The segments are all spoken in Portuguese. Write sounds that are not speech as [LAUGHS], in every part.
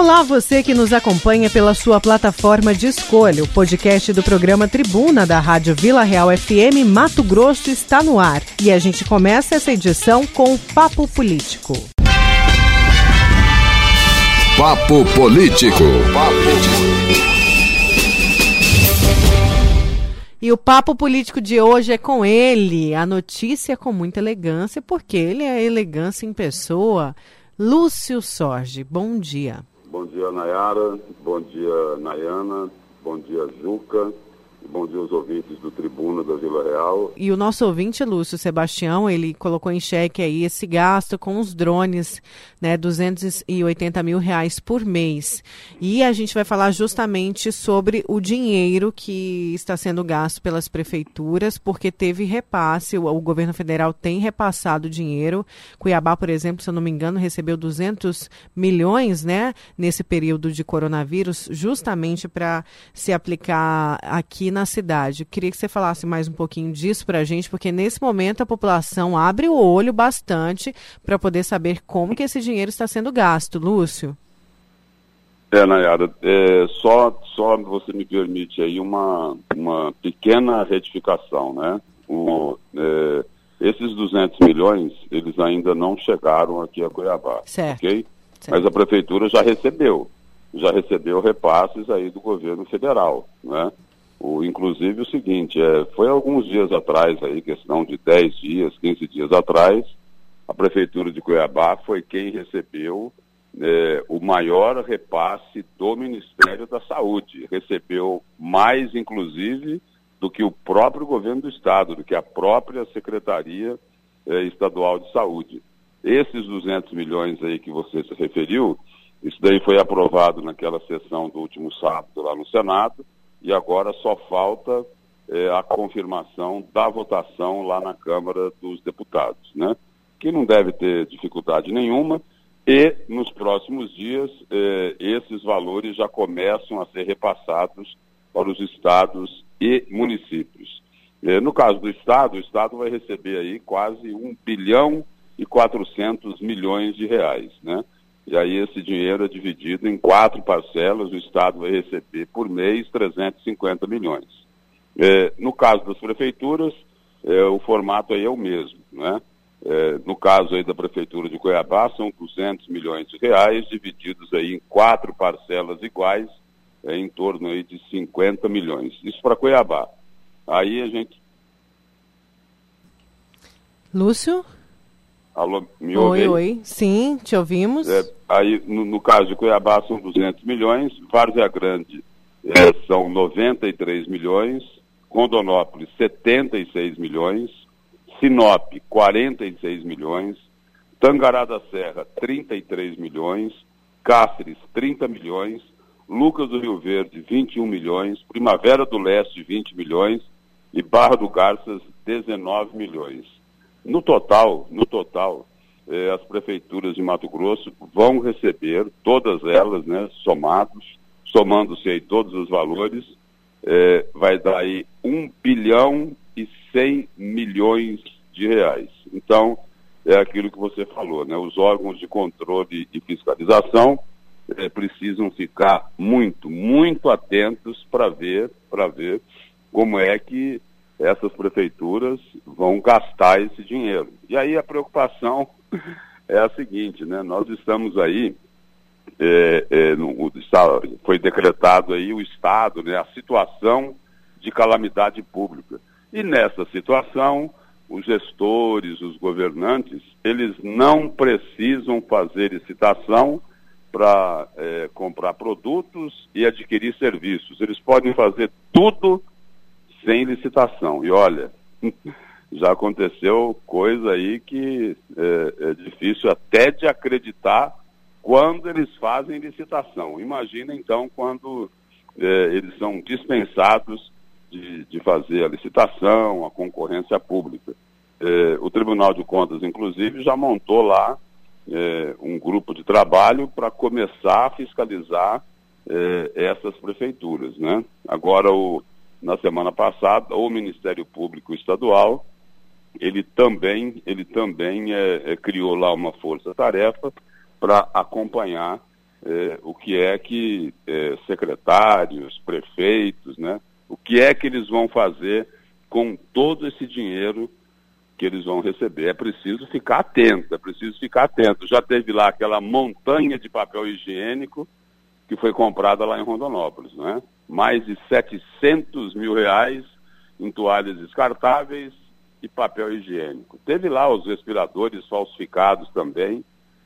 Olá, você que nos acompanha pela sua plataforma de escolha. O podcast do programa Tribuna da Rádio Vila Real FM Mato Grosso está no ar. E a gente começa essa edição com o Papo Político. Papo Político. E o papo político de hoje é com ele. A notícia é com muita elegância, porque ele é elegância em pessoa. Lúcio Sorge, bom dia. Bom dia, Nayara. Bom dia, Nayana. Bom dia, Juca. Bom dia aos ouvintes do Tribuna da Vila Real. E o nosso ouvinte, Lúcio Sebastião, ele colocou em xeque aí esse gasto com os drones, né, 280 mil reais por mês. E a gente vai falar justamente sobre o dinheiro que está sendo gasto pelas prefeituras, porque teve repasse, o, o governo federal tem repassado dinheiro. Cuiabá, por exemplo, se eu não me engano, recebeu 200 milhões, né, nesse período de coronavírus, justamente para se aplicar aqui na cidade. Queria que você falasse mais um pouquinho disso para a gente, porque nesse momento a população abre o olho bastante para poder saber como que esse dinheiro está sendo gasto. Lúcio? É, Nayara, é, só, só você me permite aí uma, uma pequena retificação, né? O, é, esses 200 milhões, eles ainda não chegaram aqui a Cuiabá, certo. ok? Certo. Mas a prefeitura já recebeu, já recebeu repasses aí do governo federal, né? O, inclusive o seguinte, é, foi alguns dias atrás, aí, questão de 10 dias, 15 dias atrás, a Prefeitura de Cuiabá foi quem recebeu é, o maior repasse do Ministério da Saúde. Recebeu mais, inclusive, do que o próprio governo do Estado, do que a própria Secretaria é, Estadual de Saúde. Esses 200 milhões aí que você se referiu, isso daí foi aprovado naquela sessão do último sábado lá no Senado, e agora só falta é, a confirmação da votação lá na Câmara dos Deputados, né? Que não deve ter dificuldade nenhuma e nos próximos dias é, esses valores já começam a ser repassados para os estados e municípios. É, no caso do estado, o estado vai receber aí quase 1 bilhão e 400 milhões de reais, né? E aí esse dinheiro é dividido em quatro parcelas, o Estado vai receber por mês 350 milhões. É, no caso das prefeituras, é, o formato aí é o mesmo, né? É, no caso aí da Prefeitura de Cuiabá, são 200 milhões de reais, divididos aí em quatro parcelas iguais, é, em torno aí de 50 milhões. Isso para Cuiabá. Aí a gente... Lúcio? Alô, me Oi, ouve aí? oi. Sim, te ouvimos. É, aí, no, no caso de Cuiabá, são 200 milhões, Várzea Grande é, são 93 milhões, Rondonópolis, 76 milhões, Sinop, 46 milhões, Tangará da Serra, 33 milhões, Cáceres, 30 milhões, Lucas do Rio Verde, 21 milhões, Primavera do Leste, 20 milhões. E Barra do Garças, 19 milhões. No total, no total, eh, as prefeituras de Mato Grosso vão receber, todas elas, né, somados, somando-se aí todos os valores, eh, vai dar aí 1 bilhão e 100 milhões de reais. Então, é aquilo que você falou, né? Os órgãos de controle e fiscalização eh, precisam ficar muito, muito atentos para ver, para ver como é que essas prefeituras vão gastar esse dinheiro. E aí a preocupação [LAUGHS] é a seguinte, né? Nós estamos aí, é, é, no, foi decretado aí o estado, né? A situação de calamidade pública. E nessa situação, os gestores, os governantes, eles não precisam fazer licitação para é, comprar produtos e adquirir serviços. Eles podem fazer tudo sem licitação. E olha, [LAUGHS] já aconteceu coisa aí que é, é, difícil até de acreditar quando eles fazem licitação. Imagina então quando é, eles são dispensados de, de, fazer a licitação, a concorrência pública. É, o Tribunal de Contas, inclusive, já montou lá é, um grupo de trabalho para começar a fiscalizar é, essas prefeituras. Né? Agora o na semana passada, o Ministério Público Estadual, ele também, ele também criou lá uma força-tarefa para acompanhar o que é que secretários, prefeitos, né, o que é que eles vão fazer com todo esse dinheiro que eles vão receber. É preciso ficar atento, é preciso ficar atento. Já teve lá aquela montanha de papel higiênico que foi comprada lá em Rondonópolis, né? Mais de 700 mil reais em toalhas descartáveis e papel higiênico. Teve lá os respiradores falsificados também,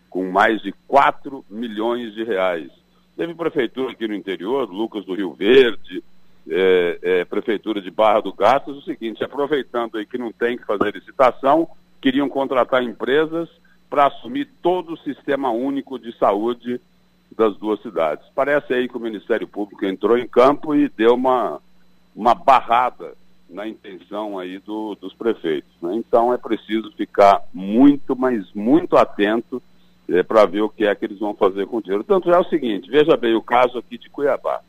com mais de 4 milhões de reais. Teve prefeitura aqui no interior, Lucas do Rio Verde, é, é, Prefeitura de Barra do Gato, é o seguinte, aproveitando aí que não tem que fazer licitação, queriam contratar empresas para assumir todo o sistema único de saúde das duas cidades. Parece aí que o Ministério Público entrou em campo e deu uma, uma barrada na intenção aí do, dos prefeitos. Né? Então é preciso ficar muito, mas muito atento é, para ver o que é que eles vão fazer com o dinheiro. Tanto é o seguinte, veja bem o caso aqui de Cuiabá.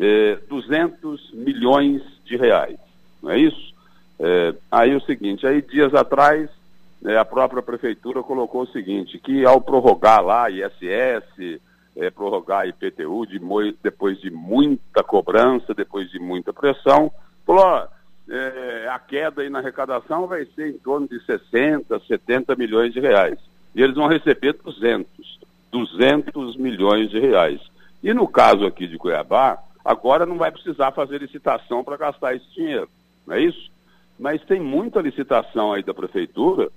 É, 200 milhões de reais, não é isso? É, aí o seguinte, aí dias atrás é, a própria prefeitura colocou o seguinte, que ao prorrogar lá ISS, é, prorrogar IPTU, de, depois de muita cobrança, depois de muita pressão, falou, ó, é, a queda aí na arrecadação vai ser em torno de 60, 70 milhões de reais. E eles vão receber 200, 200 milhões de reais. E no caso aqui de Cuiabá, agora não vai precisar fazer licitação para gastar esse dinheiro, não é isso? Mas tem muita licitação aí da prefeitura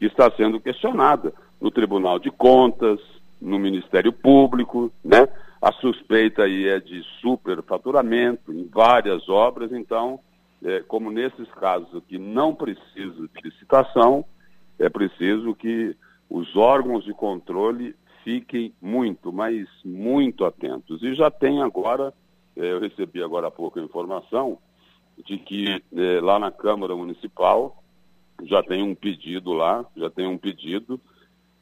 que está sendo questionada no Tribunal de Contas, no Ministério Público, né? A suspeita aí é de superfaturamento em várias obras, então é, como nesses casos aqui não precisa de licitação, é preciso que os órgãos de controle fiquem muito, mas muito atentos. E já tem agora, eu recebi agora há pouco a informação de que é, lá na Câmara Municipal já tem um pedido lá, já tem um pedido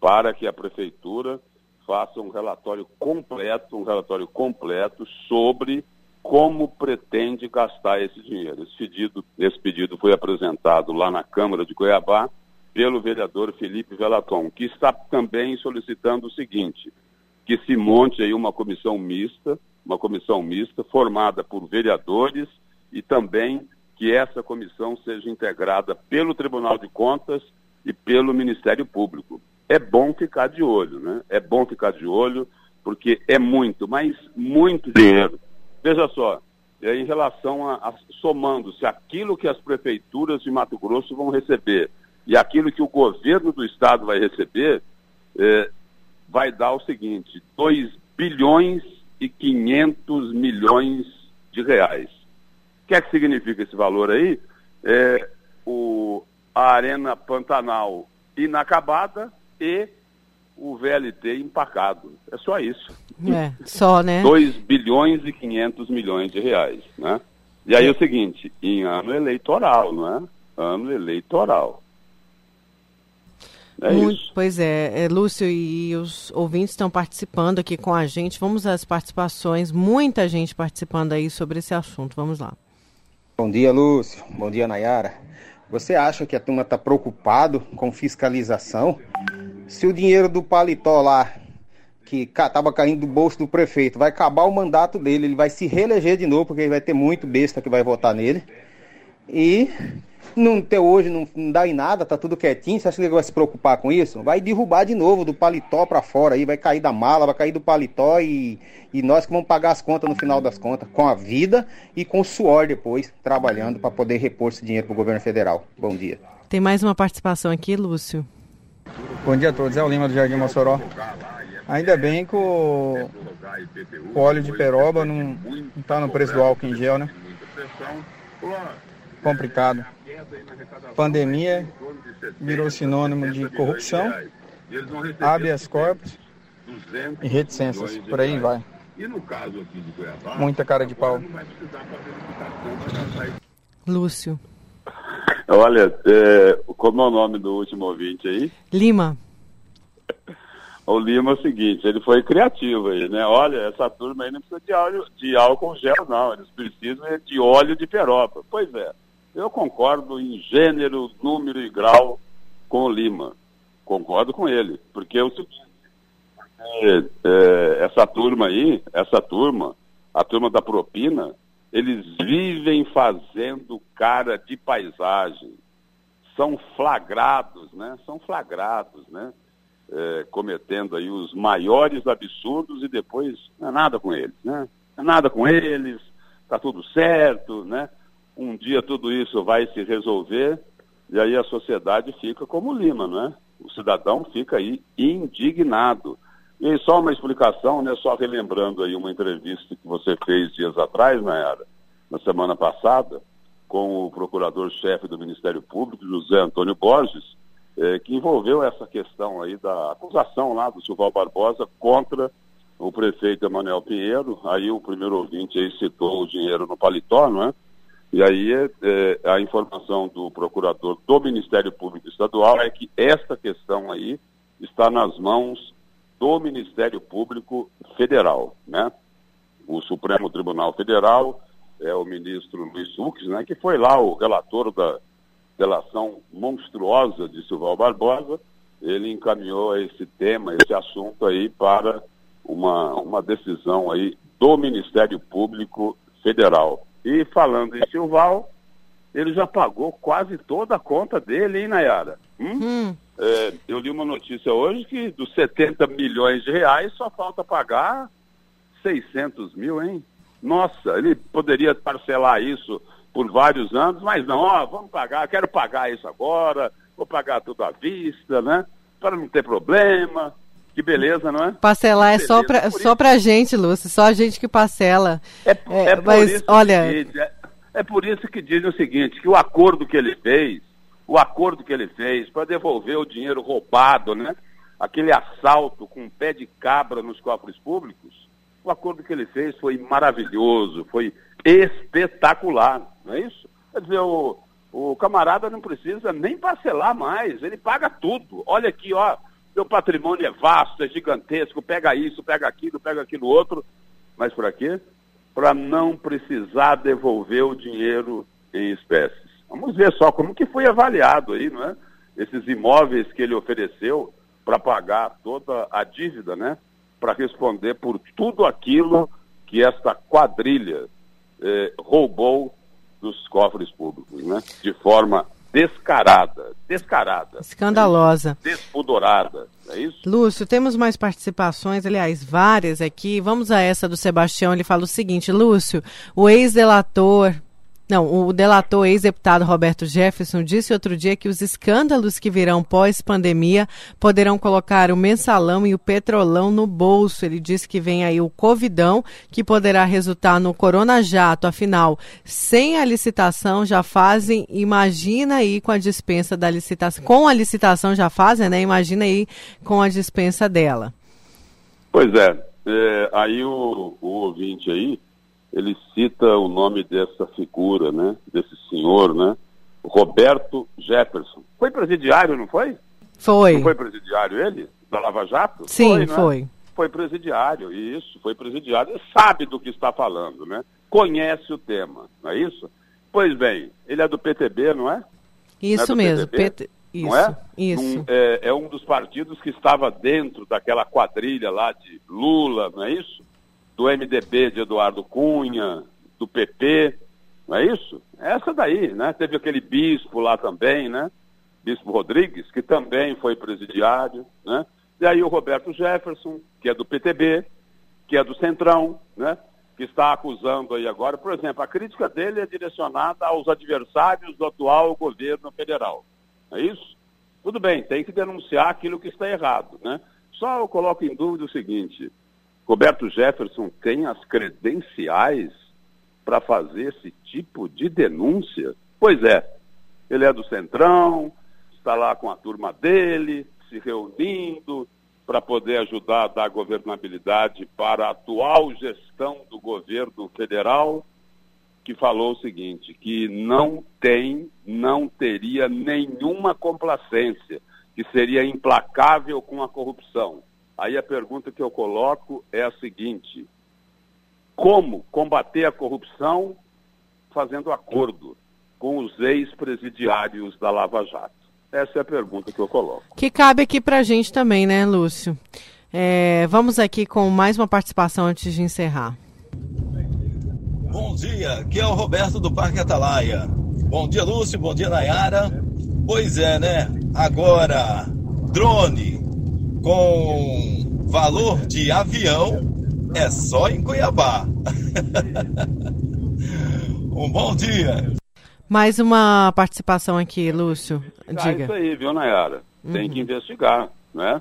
para que a Prefeitura faça um relatório completo, um relatório completo sobre como pretende gastar esse dinheiro. Esse pedido, esse pedido foi apresentado lá na Câmara de Cuiabá pelo vereador Felipe Velaton, que está também solicitando o seguinte, que se monte aí uma comissão mista, uma comissão mista formada por vereadores e também que essa comissão seja integrada pelo Tribunal de Contas e pelo Ministério Público. É bom ficar de olho, né? É bom ficar de olho, porque é muito, mas muito dinheiro Veja só, é, em relação a, a somando-se aquilo que as prefeituras de Mato Grosso vão receber e aquilo que o governo do estado vai receber, é, vai dar o seguinte: 2 bilhões e 500 milhões de reais. O que é que significa esse valor aí? É, o, a Arena Pantanal inacabada e o VLT empacado. É só isso. É, só, né? 2 bilhões e 500 milhões de reais, né? E aí é o seguinte, em ano eleitoral, não é? Ano eleitoral. É Muito, isso. Pois é, é, Lúcio e os ouvintes estão participando aqui com a gente. Vamos às participações, muita gente participando aí sobre esse assunto. Vamos lá. Bom dia, Lúcio. Bom dia, Nayara. Você acha que a turma está preocupado com fiscalização? Se o dinheiro do paletó lá, que estava caindo do bolso do prefeito, vai acabar o mandato dele, ele vai se reeleger de novo, porque vai ter muito besta que vai votar nele. E não ter hoje, não, não dá em nada, tá tudo quietinho. Você acha que ele vai se preocupar com isso? Vai derrubar de novo do paletó para fora aí, vai cair da mala, vai cair do paletó e, e nós que vamos pagar as contas no final das contas, com a vida e com o suor depois, trabalhando para poder repor esse dinheiro para o governo federal. Bom dia. Tem mais uma participação aqui, Lúcio. Bom dia a todos, é o Lima do Jardim Mossoró. Ainda bem que o, o óleo de peroba não está no preço do álcool em gel, né? Complicado. Pandemia virou sinônimo de corrupção, habeas corpus e reticências. Por aí vai. Muita cara de pau. Lúcio. Olha, é, como é o nome do último ouvinte aí? Lima. O Lima é o seguinte, ele foi criativo aí, né? Olha, essa turma aí não precisa de, óleo, de álcool gel, não. Eles precisam de óleo de peroba. Pois é, eu concordo em gênero, número e grau com o Lima. Concordo com ele, porque é porque é, essa turma aí, essa turma, a turma da propina, eles vivem fazendo cara de paisagem. São flagrados, né? São flagrados, né? É, cometendo aí os maiores absurdos e depois não é nada com eles, né? Não é nada com eles, tá tudo certo, né? Um dia tudo isso vai se resolver e aí a sociedade fica como Lima, não é? O cidadão fica aí indignado. E só uma explicação, né, só relembrando aí uma entrevista que você fez dias atrás, Nayara, na semana passada, com o procurador-chefe do Ministério Público, José Antônio Borges, eh, que envolveu essa questão aí da acusação lá do Silval Barbosa contra o prefeito Emanuel Pinheiro. Aí o primeiro ouvinte aí citou o dinheiro no paletó, não é? E aí é, a informação do procurador do Ministério Público Estadual é que esta questão aí está nas mãos do Ministério Público Federal, né? O Supremo Tribunal Federal é o ministro Luiz Fux, né, que foi lá o relator da delação monstruosa de Silval Barbosa, ele encaminhou esse tema, esse assunto aí para uma, uma decisão aí do Ministério Público Federal. E falando em Silval, ele já pagou quase toda a conta dele, hein, Nayara? Hum? Hum. É, eu li uma notícia hoje que dos 70 milhões de reais só falta pagar 600 mil, hein? Nossa, ele poderia parcelar isso por vários anos, mas não, ó, vamos pagar, quero pagar isso agora, vou pagar tudo à vista, né? Para não ter problema. Que beleza, não é? Parcelar é só para só pra gente, Lúcio, só a gente que parcela. É, é, é mas, olha... Diz, é, é por isso que dizem o seguinte, que o acordo que ele fez, o acordo que ele fez para devolver o dinheiro roubado, né? Aquele assalto com um pé de cabra nos cofres públicos, o acordo que ele fez foi maravilhoso, foi espetacular, não é isso? Quer dizer, o, o camarada não precisa nem parcelar mais, ele paga tudo. Olha aqui, ó, meu patrimônio é vasto, é gigantesco, pega isso, pega aquilo, pega aquilo outro. Mas para quê? Para não precisar devolver o dinheiro em espécies. Vamos ver só como que foi avaliado aí, não é? Esses imóveis que ele ofereceu para pagar toda a dívida, né? Para responder por tudo aquilo que esta quadrilha eh, roubou dos cofres públicos, né? De forma descarada, descarada. Escandalosa. Despudorada, é isso? Lúcio, temos mais participações, aliás, várias aqui. Vamos a essa do Sebastião, ele fala o seguinte, Lúcio, o ex-delator não, o delator ex-deputado Roberto Jefferson disse outro dia que os escândalos que virão pós-pandemia poderão colocar o mensalão e o petrolão no bolso. Ele disse que vem aí o Covidão, que poderá resultar no Corona Jato. Afinal, sem a licitação já fazem, imagina aí com a dispensa da licitação. Com a licitação já fazem, né? Imagina aí com a dispensa dela. Pois é, é aí o, o ouvinte aí ele cita o nome dessa figura, né? Desse senhor, né? Roberto Jefferson. Foi presidiário, não foi? Foi. Não foi presidiário ele? Da Lava Jato? Sim, foi. Né? Foi, foi presidiário, isso, foi presidiário. Sabe do que está falando, né? Conhece o tema, não é isso? Pois bem, ele é do PTB, não é? Isso é mesmo, PT... Isso, não é? Isso. Um, é? É um dos partidos que estava dentro daquela quadrilha lá de Lula, não é isso? Do MDB de Eduardo Cunha, do PP, não é isso? Essa daí, né? Teve aquele bispo lá também, né? Bispo Rodrigues, que também foi presidiário, né? E aí o Roberto Jefferson, que é do PTB, que é do Centrão, né? Que está acusando aí agora, por exemplo, a crítica dele é direcionada aos adversários do atual governo federal. É isso? Tudo bem, tem que denunciar aquilo que está errado, né? Só eu coloco em dúvida o seguinte, Roberto Jefferson tem as credenciais para fazer esse tipo de denúncia? Pois é, ele é do Centrão, está lá com a turma dele, se reunindo para poder ajudar a dar governabilidade para a atual gestão do governo federal, que falou o seguinte, que não tem, não teria nenhuma complacência, que seria implacável com a corrupção. Aí a pergunta que eu coloco é a seguinte: como combater a corrupção fazendo acordo com os ex-presidiários da Lava Jato? Essa é a pergunta que eu coloco. Que cabe aqui para a gente também, né, Lúcio? É, vamos aqui com mais uma participação antes de encerrar. Bom dia, aqui é o Roberto do Parque Atalaia. Bom dia, Lúcio, bom dia, Nayara. Pois é, né? Agora, drone com valor de avião é só em Cuiabá. [LAUGHS] um bom dia. Mais uma participação aqui, Lúcio. Diga. É isso aí, viu, Nayara? Tem que investigar, né?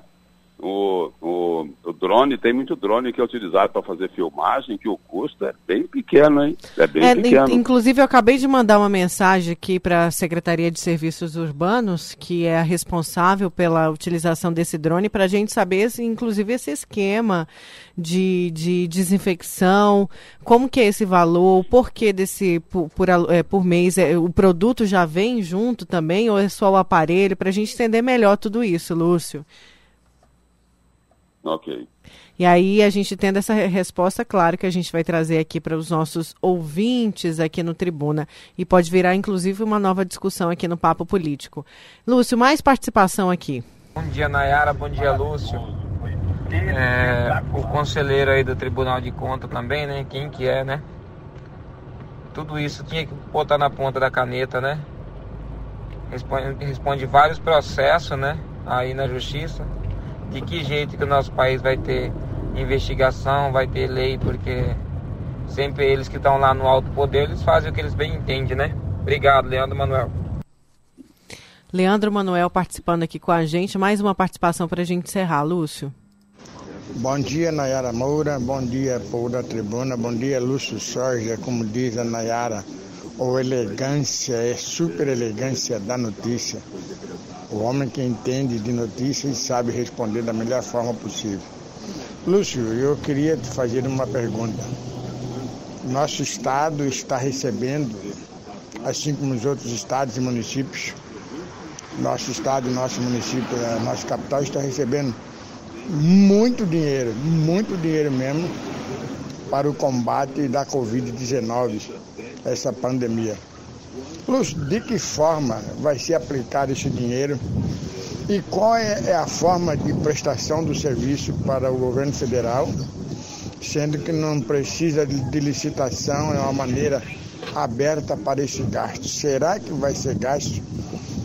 O, o, o, drone, tem muito drone que é utilizado para fazer filmagem, que o custo é bem pequeno, hein? É bem é, pequeno. Inclusive, eu acabei de mandar uma mensagem aqui para a Secretaria de Serviços Urbanos, que é a responsável pela utilização desse drone, para a gente saber, inclusive, esse esquema de, de desinfecção, como que é esse valor, o porquê desse por, por, é, por mês, é, o produto já vem junto também, ou é só o aparelho, para a gente entender melhor tudo isso, Lúcio. Ok. E aí, a gente tendo essa resposta, claro que a gente vai trazer aqui para os nossos ouvintes aqui no Tribuna. E pode virar, inclusive, uma nova discussão aqui no Papo Político. Lúcio, mais participação aqui. Bom dia, Nayara. Bom dia, Lúcio. É, o conselheiro aí do Tribunal de Contas também, né? Quem que é, né? Tudo isso tinha que botar na ponta da caneta, né? Responde, responde vários processos, né? Aí na justiça de que jeito que o nosso país vai ter investigação, vai ter lei, porque sempre eles que estão lá no alto poder, eles fazem o que eles bem entendem, né? Obrigado, Leandro Manuel. Leandro Manuel participando aqui com a gente. Mais uma participação para a gente encerrar, Lúcio. Bom dia, Nayara Moura. Bom dia, povo da tribuna. Bom dia, Lúcio Sorja. Como diz a Nayara, ou elegância é super elegância da notícia. O homem que entende de notícias sabe responder da melhor forma possível. Lúcio, eu queria te fazer uma pergunta. Nosso estado está recebendo, assim como os outros estados e municípios, nosso estado, nosso município, nossa capital está recebendo muito dinheiro, muito dinheiro mesmo, para o combate da Covid-19, essa pandemia. Lúcio, de que forma vai ser aplicado esse dinheiro e qual é, é a forma de prestação do serviço para o governo federal, sendo que não precisa de licitação, é uma maneira aberta para esse gasto. Será que vai ser gasto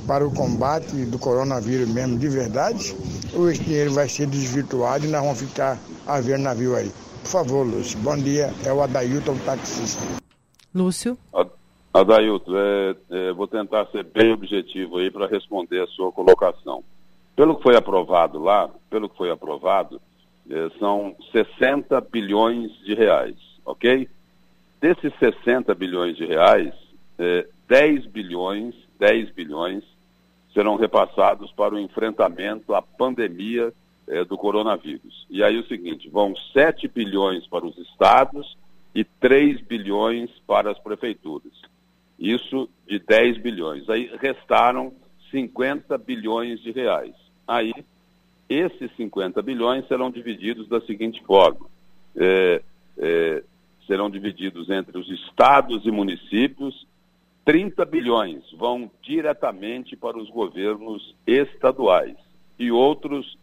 para o combate do coronavírus mesmo de verdade? Ou esse dinheiro vai ser desvirtuado e nós vamos ficar a ver navio aí? Por favor, Lúcio. Bom dia. É o Adailton, taxista. Lúcio. Adailton, é, é, vou tentar ser bem objetivo aí para responder a sua colocação. Pelo que foi aprovado lá, pelo que foi aprovado, é, são 60 bilhões de reais, ok? Desses 60 bilhões de reais, é, 10 bilhões, 10 bilhões serão repassados para o enfrentamento à pandemia é, do coronavírus. E aí o seguinte, vão 7 bilhões para os estados e 3 bilhões para as prefeituras. Isso de 10 bilhões. Aí restaram 50 bilhões de reais. Aí, esses 50 bilhões serão divididos da seguinte forma: é, é, serão divididos entre os estados e municípios. 30 bilhões vão diretamente para os governos estaduais e outros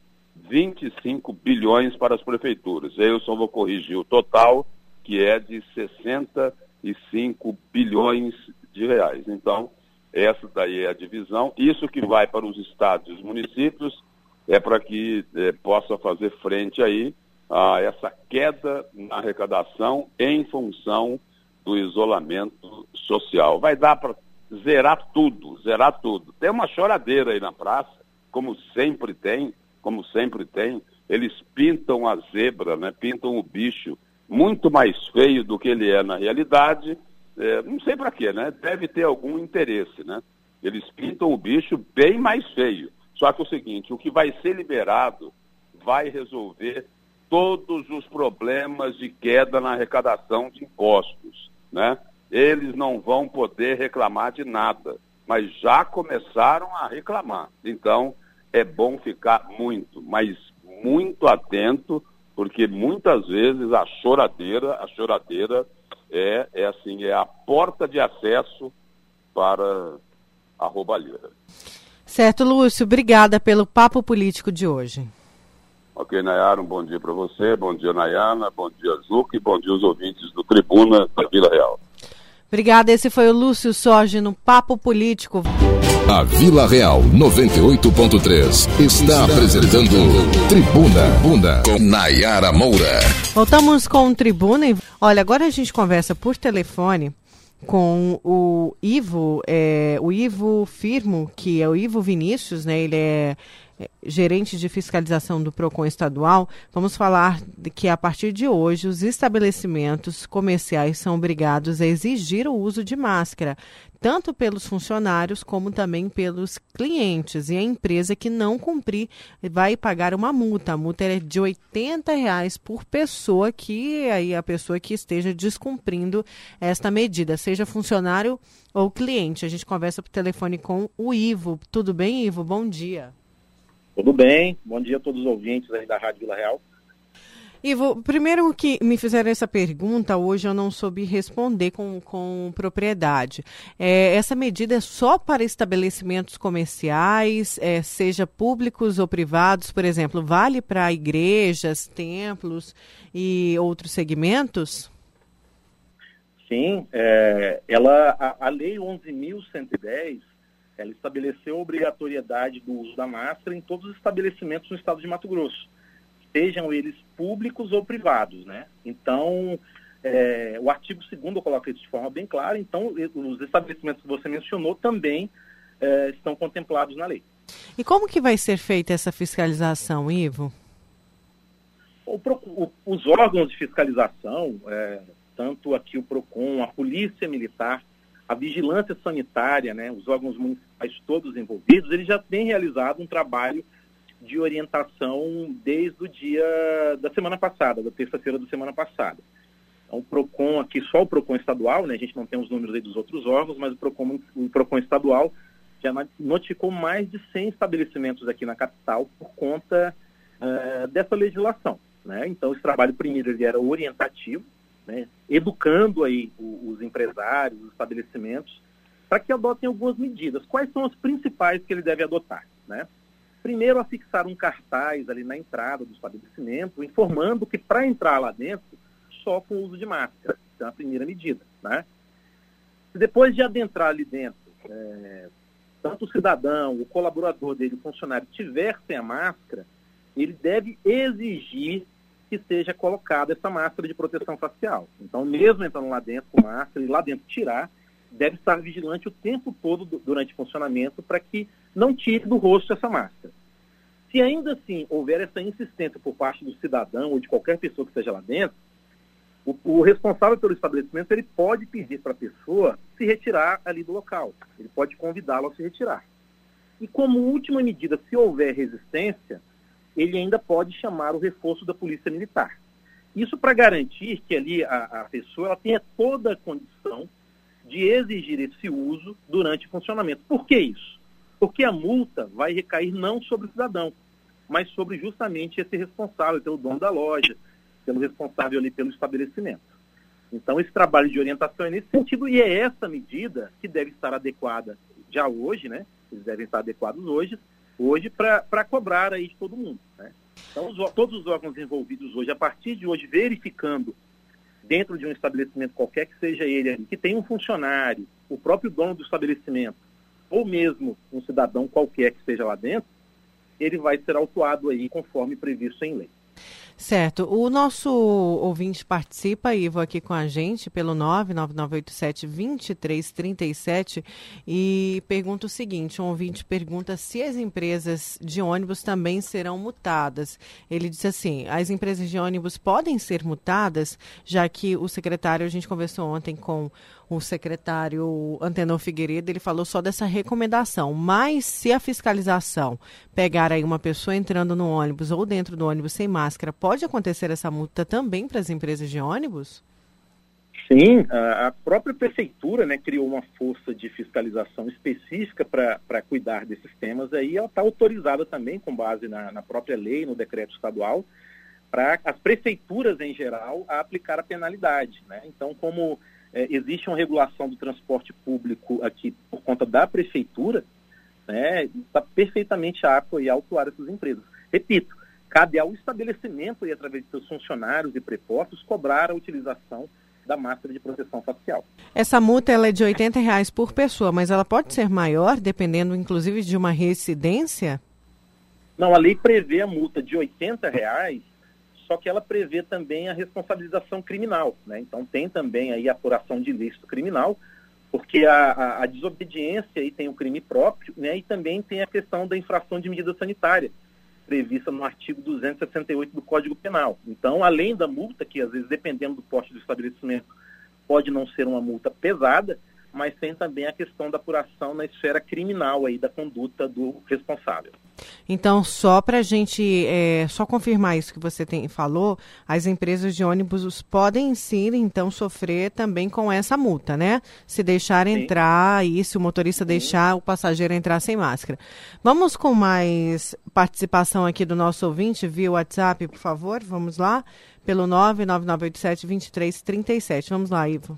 25 bilhões para as prefeituras. Eu só vou corrigir o total, que é de 65 bilhões de reais. Então, essa daí é a divisão. Isso que vai para os estados e os municípios é para que é, possa fazer frente aí a essa queda na arrecadação em função do isolamento social. Vai dar para zerar tudo, zerar tudo. Tem uma choradeira aí na praça, como sempre tem, como sempre tem. Eles pintam a zebra, né? pintam o bicho muito mais feio do que ele é na realidade é, não sei para quê, né? Deve ter algum interesse, né? Eles pintam o bicho bem mais feio. Só que é o seguinte, o que vai ser liberado vai resolver todos os problemas de queda na arrecadação de impostos, né? Eles não vão poder reclamar de nada, mas já começaram a reclamar. Então, é bom ficar muito, mas muito atento, porque muitas vezes a choradeira, a choradeira é, é assim, é a porta de acesso para a roubalheira. Certo, Lúcio, obrigada pelo papo político de hoje. Ok, Nayara, um bom dia para você, bom dia, Nayana, bom dia, Juca e bom dia aos ouvintes do Tribuna da Vila Real. Obrigada, esse foi o Lúcio Sorge no Papo Político. A Vila Real 98.3 está apresentando Tribuna Bunda com Nayara Moura. Voltamos com Tribuna. Olha, agora a gente conversa por telefone com o Ivo, é, o Ivo Firmo, que é o Ivo Vinícius, né? Ele é gerente de fiscalização do PROCON estadual, vamos falar que a partir de hoje os estabelecimentos comerciais são obrigados a exigir o uso de máscara, tanto pelos funcionários como também pelos clientes. E a empresa que não cumprir vai pagar uma multa. A multa é de R$ reais por pessoa que aí a pessoa que esteja descumprindo esta medida, seja funcionário ou cliente. A gente conversa por telefone com o Ivo. Tudo bem, Ivo? Bom dia. Tudo bem, bom dia a todos os ouvintes aí da Rádio Vila Real. Ivo, primeiro que me fizeram essa pergunta, hoje eu não soube responder com, com propriedade. É, essa medida é só para estabelecimentos comerciais, é, seja públicos ou privados, por exemplo, vale para igrejas, templos e outros segmentos? Sim, é, ela, a, a Lei 11.110 ela estabeleceu a obrigatoriedade do uso da máscara em todos os estabelecimentos no estado de Mato Grosso, sejam eles públicos ou privados, né? Então, é, o artigo 2 coloca isso de forma bem clara, então os estabelecimentos que você mencionou também é, estão contemplados na lei. E como que vai ser feita essa fiscalização, Ivo? O, o, os órgãos de fiscalização, é, tanto aqui o PROCON, a Polícia Militar, a vigilância sanitária, né, os órgãos municipais todos envolvidos, eles já têm realizado um trabalho de orientação desde o dia da semana passada, da terça-feira da semana passada. Então, o PROCON aqui, só o PROCON estadual, né, a gente não tem os números aí dos outros órgãos, mas o PROCON, o PROCON estadual já notificou mais de 100 estabelecimentos aqui na capital por conta uh, dessa legislação. Né? Então, esse trabalho primeiro ele era orientativo, né, educando aí os empresários, os estabelecimentos, para que adotem algumas medidas. Quais são as principais que ele deve adotar? Né? Primeiro, a fixar um cartaz ali na entrada do estabelecimento, informando que para entrar lá dentro, só com o uso de máscara. Então, é a primeira medida. Né? Depois de adentrar ali dentro, é, tanto o cidadão, o colaborador dele, o funcionário, tiver sem a máscara, ele deve exigir que seja colocada essa máscara de proteção facial. Então, mesmo entrando lá dentro com máscara e lá dentro tirar, deve estar vigilante o tempo todo durante o funcionamento para que não tire do rosto essa máscara. Se ainda assim houver essa insistência por parte do cidadão ou de qualquer pessoa que esteja lá dentro, o, o responsável pelo estabelecimento ele pode pedir para a pessoa se retirar ali do local. Ele pode convidá-lo a se retirar. E como última medida, se houver resistência, ele ainda pode chamar o reforço da polícia militar. Isso para garantir que ali a, a pessoa ela tenha toda a condição de exigir esse uso durante o funcionamento. Por que isso? Porque a multa vai recair não sobre o cidadão, mas sobre justamente esse responsável, pelo dono da loja, pelo responsável ali pelo estabelecimento. Então, esse trabalho de orientação é nesse sentido e é essa medida que deve estar adequada já hoje, né? Eles devem estar adequados hoje, hoje para cobrar aí de todo mundo. Né? Então, os, todos os órgãos envolvidos hoje, a partir de hoje, verificando dentro de um estabelecimento qualquer que seja ele, que tem um funcionário, o próprio dono do estabelecimento, ou mesmo um cidadão qualquer que esteja lá dentro, ele vai ser autuado aí conforme previsto em lei. Certo. O nosso ouvinte participa, Ivo, aqui com a gente pelo 99987-2337 e pergunta o seguinte: um ouvinte pergunta se as empresas de ônibus também serão multadas. Ele disse assim: as empresas de ônibus podem ser multadas, já que o secretário, a gente conversou ontem com o secretário Antenor Figueiredo, ele falou só dessa recomendação. Mas se a fiscalização pegar aí uma pessoa entrando no ônibus ou dentro do ônibus sem máscara, pode acontecer essa multa também para as empresas de ônibus? Sim, a própria prefeitura né, criou uma força de fiscalização específica para cuidar desses temas aí, ela está autorizada também, com base na, na própria lei, no decreto estadual, para as prefeituras em geral a aplicar a penalidade. Né? Então, como é, existe uma regulação do transporte público aqui por conta da prefeitura, né, está perfeitamente apto e autuar essas empresas. Repito, cabe ao estabelecimento, e através de seus funcionários e prepostos, cobrar a utilização da máscara de proteção facial. Essa multa é de R$ reais por pessoa, mas ela pode ser maior, dependendo inclusive de uma residência? Não, a lei prevê a multa de R$ reais, só que ela prevê também a responsabilização criminal. Né? Então tem também aí a apuração de ilícito criminal, porque a, a, a desobediência aí tem o crime próprio, né? e também tem a questão da infração de medida sanitária, prevista no artigo 268 do Código Penal. Então, além da multa, que às vezes, dependendo do porte do estabelecimento, pode não ser uma multa pesada, mas tem também a questão da apuração na esfera criminal aí da conduta do responsável. Então, só para a gente é, só confirmar isso que você tem, falou, as empresas de ônibus podem sim, então, sofrer também com essa multa, né? Se deixar sim. entrar e se o motorista sim. deixar o passageiro entrar sem máscara. Vamos com mais participação aqui do nosso ouvinte via WhatsApp, por favor. Vamos lá pelo 99987-2337. Vamos lá, Ivo.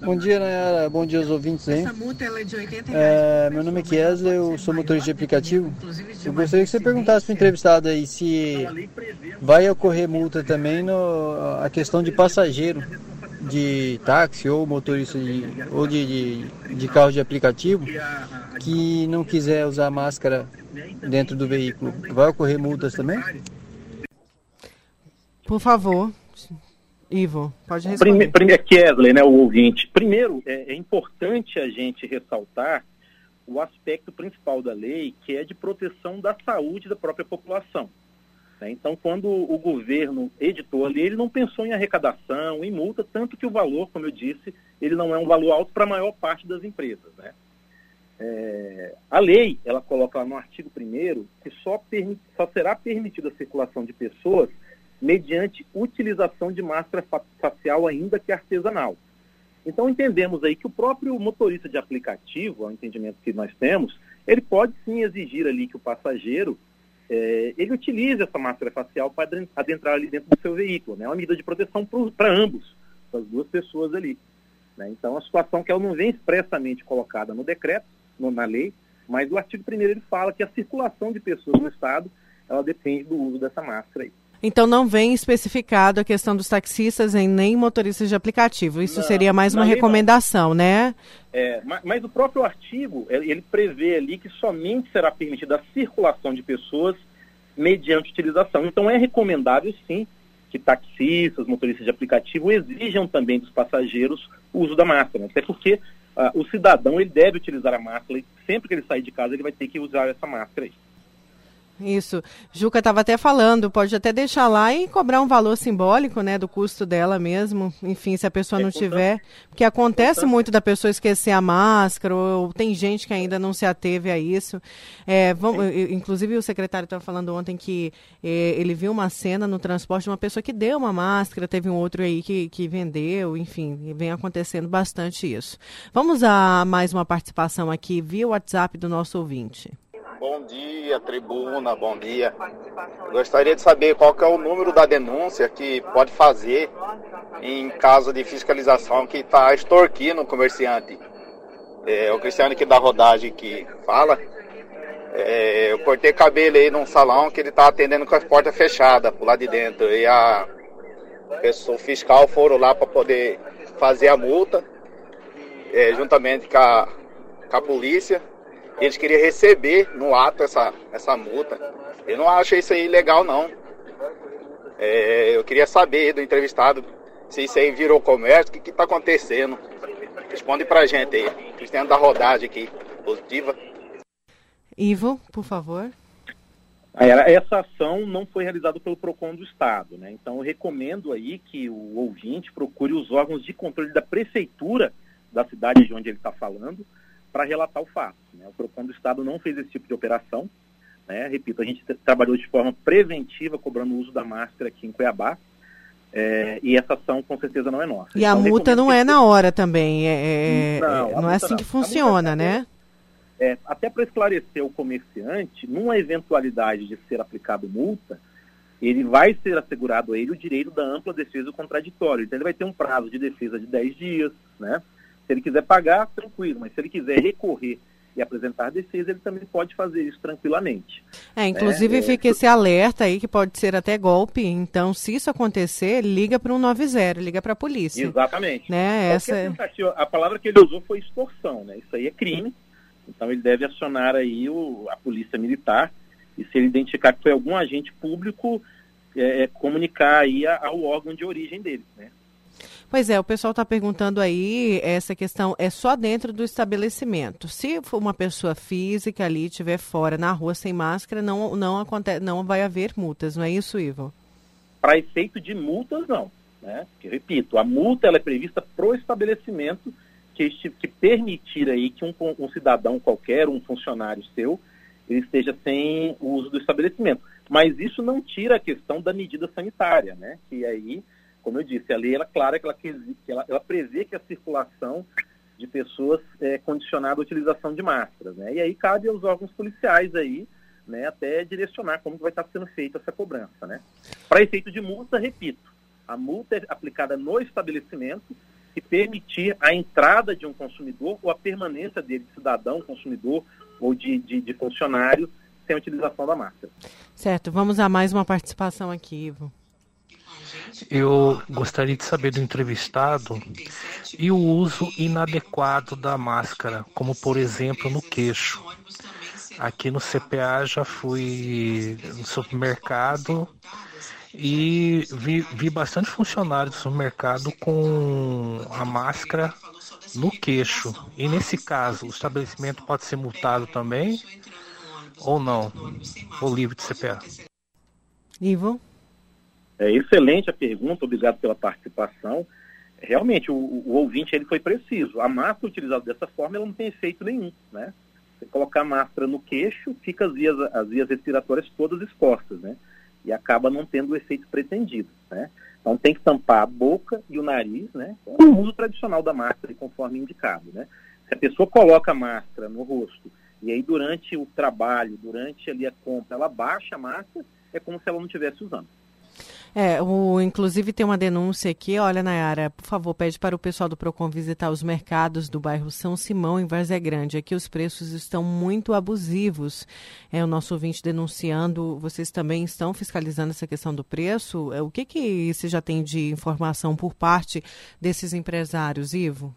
Bom dia, Nayara. Bom dia aos ouvintes aí. Essa multa é de 80 reais. É, meu nome é Kiesler, eu sou motorista de aplicativo. Eu gostaria que você perguntasse para o entrevistado aí se vai ocorrer multa também no a questão de passageiro de táxi ou motorista de, ou de, de, de carro de aplicativo que não quiser usar máscara dentro do veículo. Vai ocorrer multas também? Por favor. Ivo, pode responder. Primeiro, Kesley, né, o ouvinte. Primeiro, é, é, importante a gente ressaltar o aspecto principal da lei, que é de proteção da saúde da própria população. Né? Então, quando o governo editou a lei, ele não pensou em arrecadação, em multa, tanto que o valor, como eu disse, ele não é um valor alto para a maior parte das empresas. Né? É, a lei, ela coloca lá no artigo 1 que só, só será permitida a circulação de pessoas mediante utilização de máscara facial ainda que artesanal. Então entendemos aí que o próprio motorista de aplicativo, ao entendimento que nós temos, ele pode sim exigir ali que o passageiro é, ele utilize essa máscara facial para adentrar ali dentro do seu veículo. É né? uma medida de proteção para ambos, para as duas pessoas ali. Né? Então a situação que ela não vem expressamente colocada no decreto, no, na lei, mas o artigo 1 ele fala que a circulação de pessoas no Estado ela depende do uso dessa máscara aí. Então não vem especificado a questão dos taxistas em nem motoristas de aplicativo. Isso não, seria mais uma recomendação, não. né? É, mas, mas, o próprio artigo ele prevê ali que somente será permitida a circulação de pessoas mediante utilização. Então é recomendável sim que taxistas, motoristas de aplicativo exijam também dos passageiros o uso da máscara, até porque uh, o cidadão ele deve utilizar a máscara e sempre que ele sair de casa ele vai ter que usar essa máscara aí. Isso. Juca estava até falando, pode até deixar lá e cobrar um valor simbólico, né, do custo dela mesmo. Enfim, se a pessoa é não tiver. Porque acontece muito da pessoa esquecer a máscara, ou tem gente que ainda não se ateve a isso. É, vamos, inclusive, o secretário estava falando ontem que é, ele viu uma cena no transporte de uma pessoa que deu uma máscara, teve um outro aí que, que vendeu, enfim, vem acontecendo bastante isso. Vamos a mais uma participação aqui via WhatsApp do nosso ouvinte. Bom dia, tribuna, bom dia. Gostaria de saber qual que é o número da denúncia que pode fazer em caso de fiscalização que está extorquindo o comerciante. É, o Cristiano aqui da rodagem que fala. É, eu cortei cabelo aí num salão que ele está atendendo com as portas fechadas por lá de dentro. E a pessoa fiscal foram lá para poder fazer a multa, é, juntamente com a, com a polícia eles queriam receber no ato essa, essa multa. Eu não acho isso aí legal, não. É, eu queria saber do entrevistado se isso aí virou comércio, o que está acontecendo. Responde pra gente aí. Cristiano da rodagem aqui, positiva. Ivo, por favor. Essa ação não foi realizada pelo PROCON do Estado, né? Então eu recomendo aí que o ouvinte procure os órgãos de controle da prefeitura da cidade de onde ele está falando, para relatar o fato. Né? O PROCON do Estado não fez esse tipo de operação. Né? Repito, a gente trabalhou de forma preventiva, cobrando o uso da máscara aqui em Cuiabá. É, e essa ação com certeza não é nossa. E então, a multa não é na hora também, é, é não, não é assim que funciona, né? É, até para esclarecer o comerciante, numa eventualidade de ser aplicado multa, ele vai ser assegurado a ele o direito da ampla defesa contraditória. Então ele vai ter um prazo de defesa de 10 dias, né? Se ele quiser pagar, tranquilo, mas se ele quiser recorrer e apresentar defesa, ele também pode fazer isso tranquilamente. É, inclusive é, fica é... esse alerta aí que pode ser até golpe. Então, se isso acontecer, liga para o 190, liga para a polícia. Exatamente. Né? Essa... É a palavra que ele usou foi extorsão, né? Isso aí é crime. Então ele deve acionar aí o, a polícia militar e se ele identificar que foi algum agente público, é, é comunicar aí ao órgão de origem dele, né? Pois é, o pessoal está perguntando aí, essa questão é só dentro do estabelecimento. Se for uma pessoa física ali estiver fora na rua sem máscara, não, não, acontece, não vai haver multas, não é isso, Ivo? Para efeito de multas, não. Né? Porque, repito, a multa ela é prevista para o estabelecimento que, que permitir aí que um, um cidadão qualquer, um funcionário seu, ele esteja sem o uso do estabelecimento. Mas isso não tira a questão da medida sanitária, né? Que aí como eu disse, a lei ela, clara que ela, ela, ela prevê que a circulação de pessoas é condicionada à utilização de máscaras. Né? E aí cabe aos órgãos policiais aí, né, até direcionar como vai estar sendo feita essa cobrança. Né? Para efeito de multa, repito, a multa é aplicada no estabelecimento que permitir a entrada de um consumidor ou a permanência dele, de cidadão, consumidor ou de, de, de funcionário, sem a utilização da máscara. Certo, vamos a mais uma participação aqui, Ivo. Eu gostaria de saber do entrevistado e o uso inadequado da máscara, como por exemplo no queixo. Aqui no CPA já fui no supermercado e vi, vi bastante funcionários do supermercado com a máscara no queixo. E nesse caso, o estabelecimento pode ser multado também ou não? Ou livre de CPA? Ivo? É excelente a pergunta, obrigado pela participação. Realmente, o, o ouvinte ele foi preciso. A máscara utilizada dessa forma ela não tem efeito nenhum, né? Você colocar a máscara no queixo, fica as vias, as vias respiratórias todas expostas, né? E acaba não tendo o efeito pretendido, né? Então tem que tampar a boca e o nariz, né? O uso tradicional da máscara, conforme indicado, né? Se a pessoa coloca a máscara no rosto e aí durante o trabalho, durante ali a compra, ela baixa a máscara, é como se ela não estivesse usando. É, o, inclusive tem uma denúncia aqui, olha, Nayara, por favor, pede para o pessoal do PROCON visitar os mercados do bairro São Simão, em Várzea Grande. Aqui os preços estão muito abusivos. É o nosso ouvinte denunciando, vocês também estão fiscalizando essa questão do preço? É, o que, que você já tem de informação por parte desses empresários, Ivo?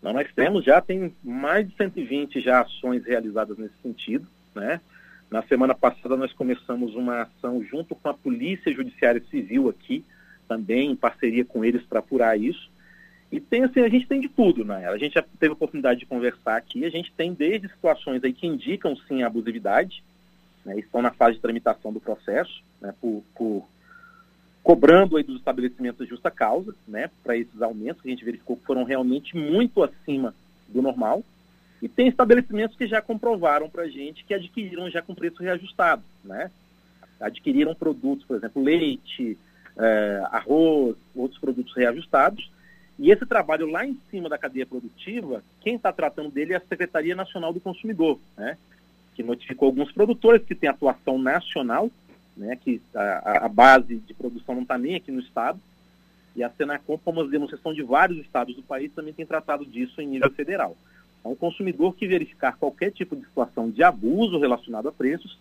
Não, nós temos já, tem mais de 120 já ações realizadas nesse sentido, né? Na semana passada nós começamos uma ação junto com a Polícia Judiciária Civil aqui, também em parceria com eles para apurar isso. E tem assim, a gente tem de tudo, né? A gente já teve a oportunidade de conversar aqui, a gente tem desde situações aí que indicam sim a abusividade, né? estão na fase de tramitação do processo, né? Por, por cobrando aí dos estabelecimentos justa causa, né? Para esses aumentos que a gente verificou que foram realmente muito acima do normal. E tem estabelecimentos que já comprovaram para a gente que adquiriram já com preço reajustado, né? Adquiriram produtos, por exemplo, leite, é, arroz, outros produtos reajustados. E esse trabalho lá em cima da cadeia produtiva, quem está tratando dele é a Secretaria Nacional do Consumidor, né? Que notificou alguns produtores que têm atuação nacional, né? Que a, a base de produção não está nem aqui no estado. E a Senacom, como a demonstração de vários estados do país, também tem tratado disso em nível federal. Então, o consumidor que verificar qualquer tipo de situação de abuso relacionado a preços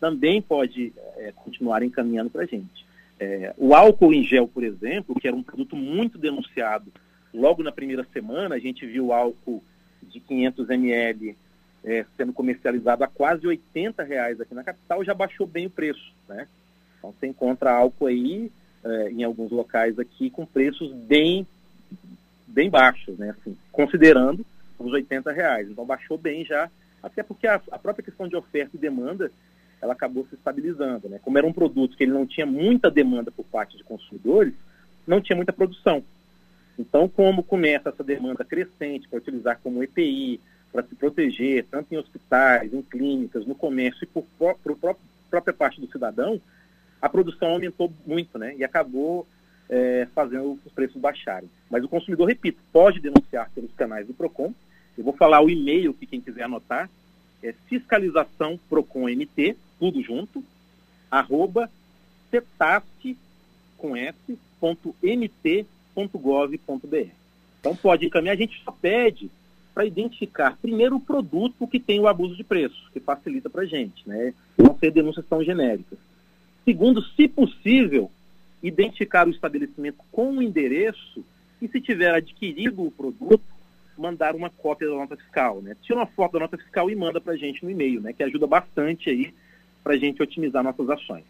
também pode é, continuar encaminhando para a gente. É, o álcool em gel, por exemplo, que era um produto muito denunciado logo na primeira semana, a gente viu álcool de 500 ml é, sendo comercializado a quase 80 reais aqui na capital, já baixou bem o preço. Né? Então você encontra álcool aí é, em alguns locais aqui com preços bem, bem baixos, né? assim, considerando uns 80 reais. Então baixou bem já, até porque a, a, própria questão de oferta e demanda ela acabou se estabilizando. Né? Como era um produto que ele não tinha muita demanda por parte de consumidores, não tinha muita produção. Então, como começa essa demanda crescente para utilizar como EPI, para se proteger, tanto em hospitais, em clínicas, no comércio e por, por, por própria parte do cidadão, a produção aumentou muito, né? E acabou é, fazendo os preços baixarem. Mas o consumidor, repito, pode denunciar pelos canais do PROCON, eu vou falar o e-mail que quem quiser anotar, é fiscalização PROCONMT, tudo junto, arroba cetasc, com s, ponto mt, ponto gov, ponto br. Então pode encaminhar, a gente só pede para identificar, primeiro, o produto que tem o abuso de preço, que facilita para a gente, né? Não ser denúncias tão genéricas. Segundo, se possível, identificar o estabelecimento com o endereço e, se tiver adquirido o produto, mandar uma cópia da nota fiscal, né? Tira uma foto da nota fiscal e manda para a gente no e-mail, né? Que ajuda bastante aí para a gente otimizar nossas ações.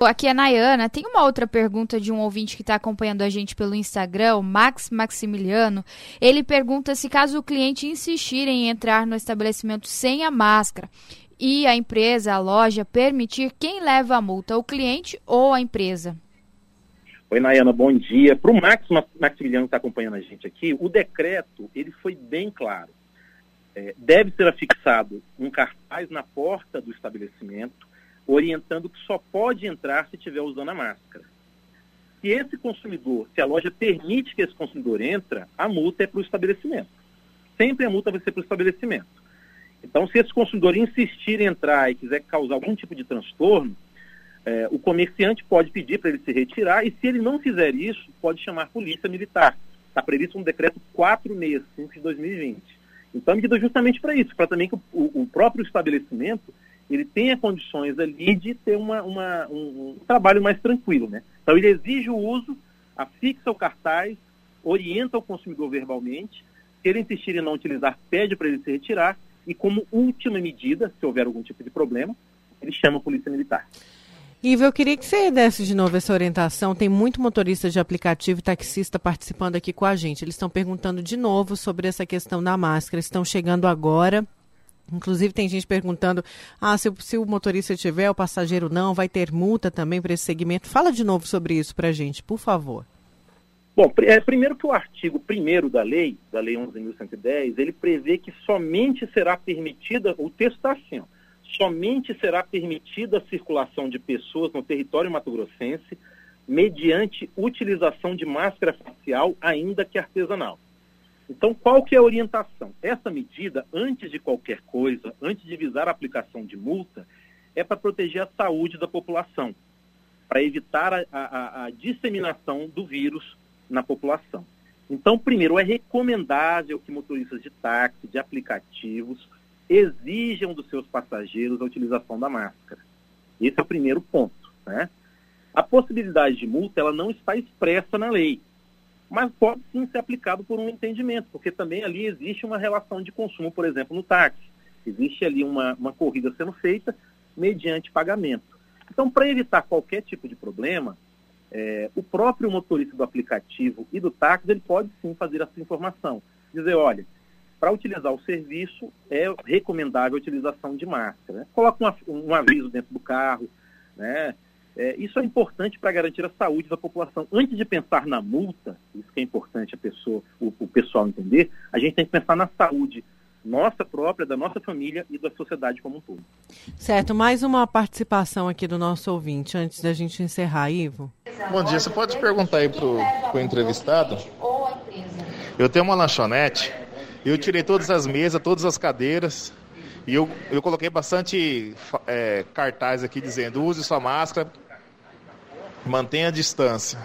Aqui é a Nayana. Tem uma outra pergunta de um ouvinte que está acompanhando a gente pelo Instagram, o Max Maximiliano. Ele pergunta se caso o cliente insistir em entrar no estabelecimento sem a máscara e a empresa, a loja, permitir, quem leva a multa, o cliente ou a empresa? Oi, Nayana, bom dia. Para o Max Maximiliano que está acompanhando a gente aqui, o decreto ele foi bem claro. É, deve ser afixado um cartaz na porta do estabelecimento orientando que só pode entrar se estiver usando a máscara. Se esse consumidor, se a loja permite que esse consumidor entra, a multa é para o estabelecimento. Sempre a multa vai ser para o estabelecimento. Então, se esse consumidor insistir em entrar e quiser causar algum tipo de transtorno, é, o comerciante pode pedir para ele se retirar e se ele não fizer isso, pode chamar polícia militar. Está previsto um decreto 465 de 2020. Então, a medida é justamente para isso, para também que o, o, próprio estabelecimento ele tenha condições ali de ter uma, uma um, um, trabalho mais tranquilo. Né? Então, ele exige o uso, afixa o cartaz, orienta o consumidor verbalmente, se ele insistir em não utilizar, pede para ele se retirar e, como última medida, se houver algum tipo de problema, ele chama a polícia militar. Ivo, eu queria que você desse de novo essa orientação. Tem muito motorista de aplicativo e taxista participando aqui com a gente. Eles estão perguntando de novo sobre essa questão da máscara. Estão chegando agora. Inclusive tem gente perguntando, ah, se, se, o motorista tiver, o passageiro não, vai ter multa também para esse segmento. Fala de novo sobre isso para a gente, por favor. Bom, é, primeiro que o artigo 1 da lei, da lei 11.110, ele prevê que somente será permitida, o texto está assim, ó, somente será permitida a circulação de pessoas no território mato-grossense mediante utilização de máscara facial, ainda que artesanal. Então, qual que é a orientação? Essa medida, antes de qualquer coisa, antes de visar a aplicação de multa, é para proteger a saúde da população, para evitar a, a, a disseminação do vírus na população. Então, primeiro, é recomendável que motoristas de táxi, de aplicativos, exijam dos seus passageiros a utilização da máscara. Esse é o primeiro ponto. Né? A possibilidade de multa ela não está expressa na lei, mas pode sim ser aplicado por um entendimento, porque também ali existe uma relação de consumo, por exemplo, no táxi. Existe ali uma, uma corrida sendo feita mediante pagamento. Então, para evitar qualquer tipo de problema, é, o próprio motorista do aplicativo e do táxi ele pode sim fazer essa informação. Dizer, olha, para utilizar o serviço, é recomendável a utilização de máscara. Né? Coloca um, um, aviso dentro do carro. Né? É, isso é importante para garantir a saúde da população. Antes de pensar na multa, isso que é importante a pessoa, o, o pessoal entender, a gente tem que pensar na saúde nossa própria, da nossa família e da sociedade como um todo. Certo, mais uma participação aqui do nosso ouvinte, antes da gente encerrar, Ivo. Bom dia, você pode perguntar aí para o entrevistado? Eu tenho uma lanchonete eu tirei todas as mesas, todas as cadeiras. E eu, eu coloquei bastante é, cartaz aqui dizendo: use sua máscara, mantenha a distância.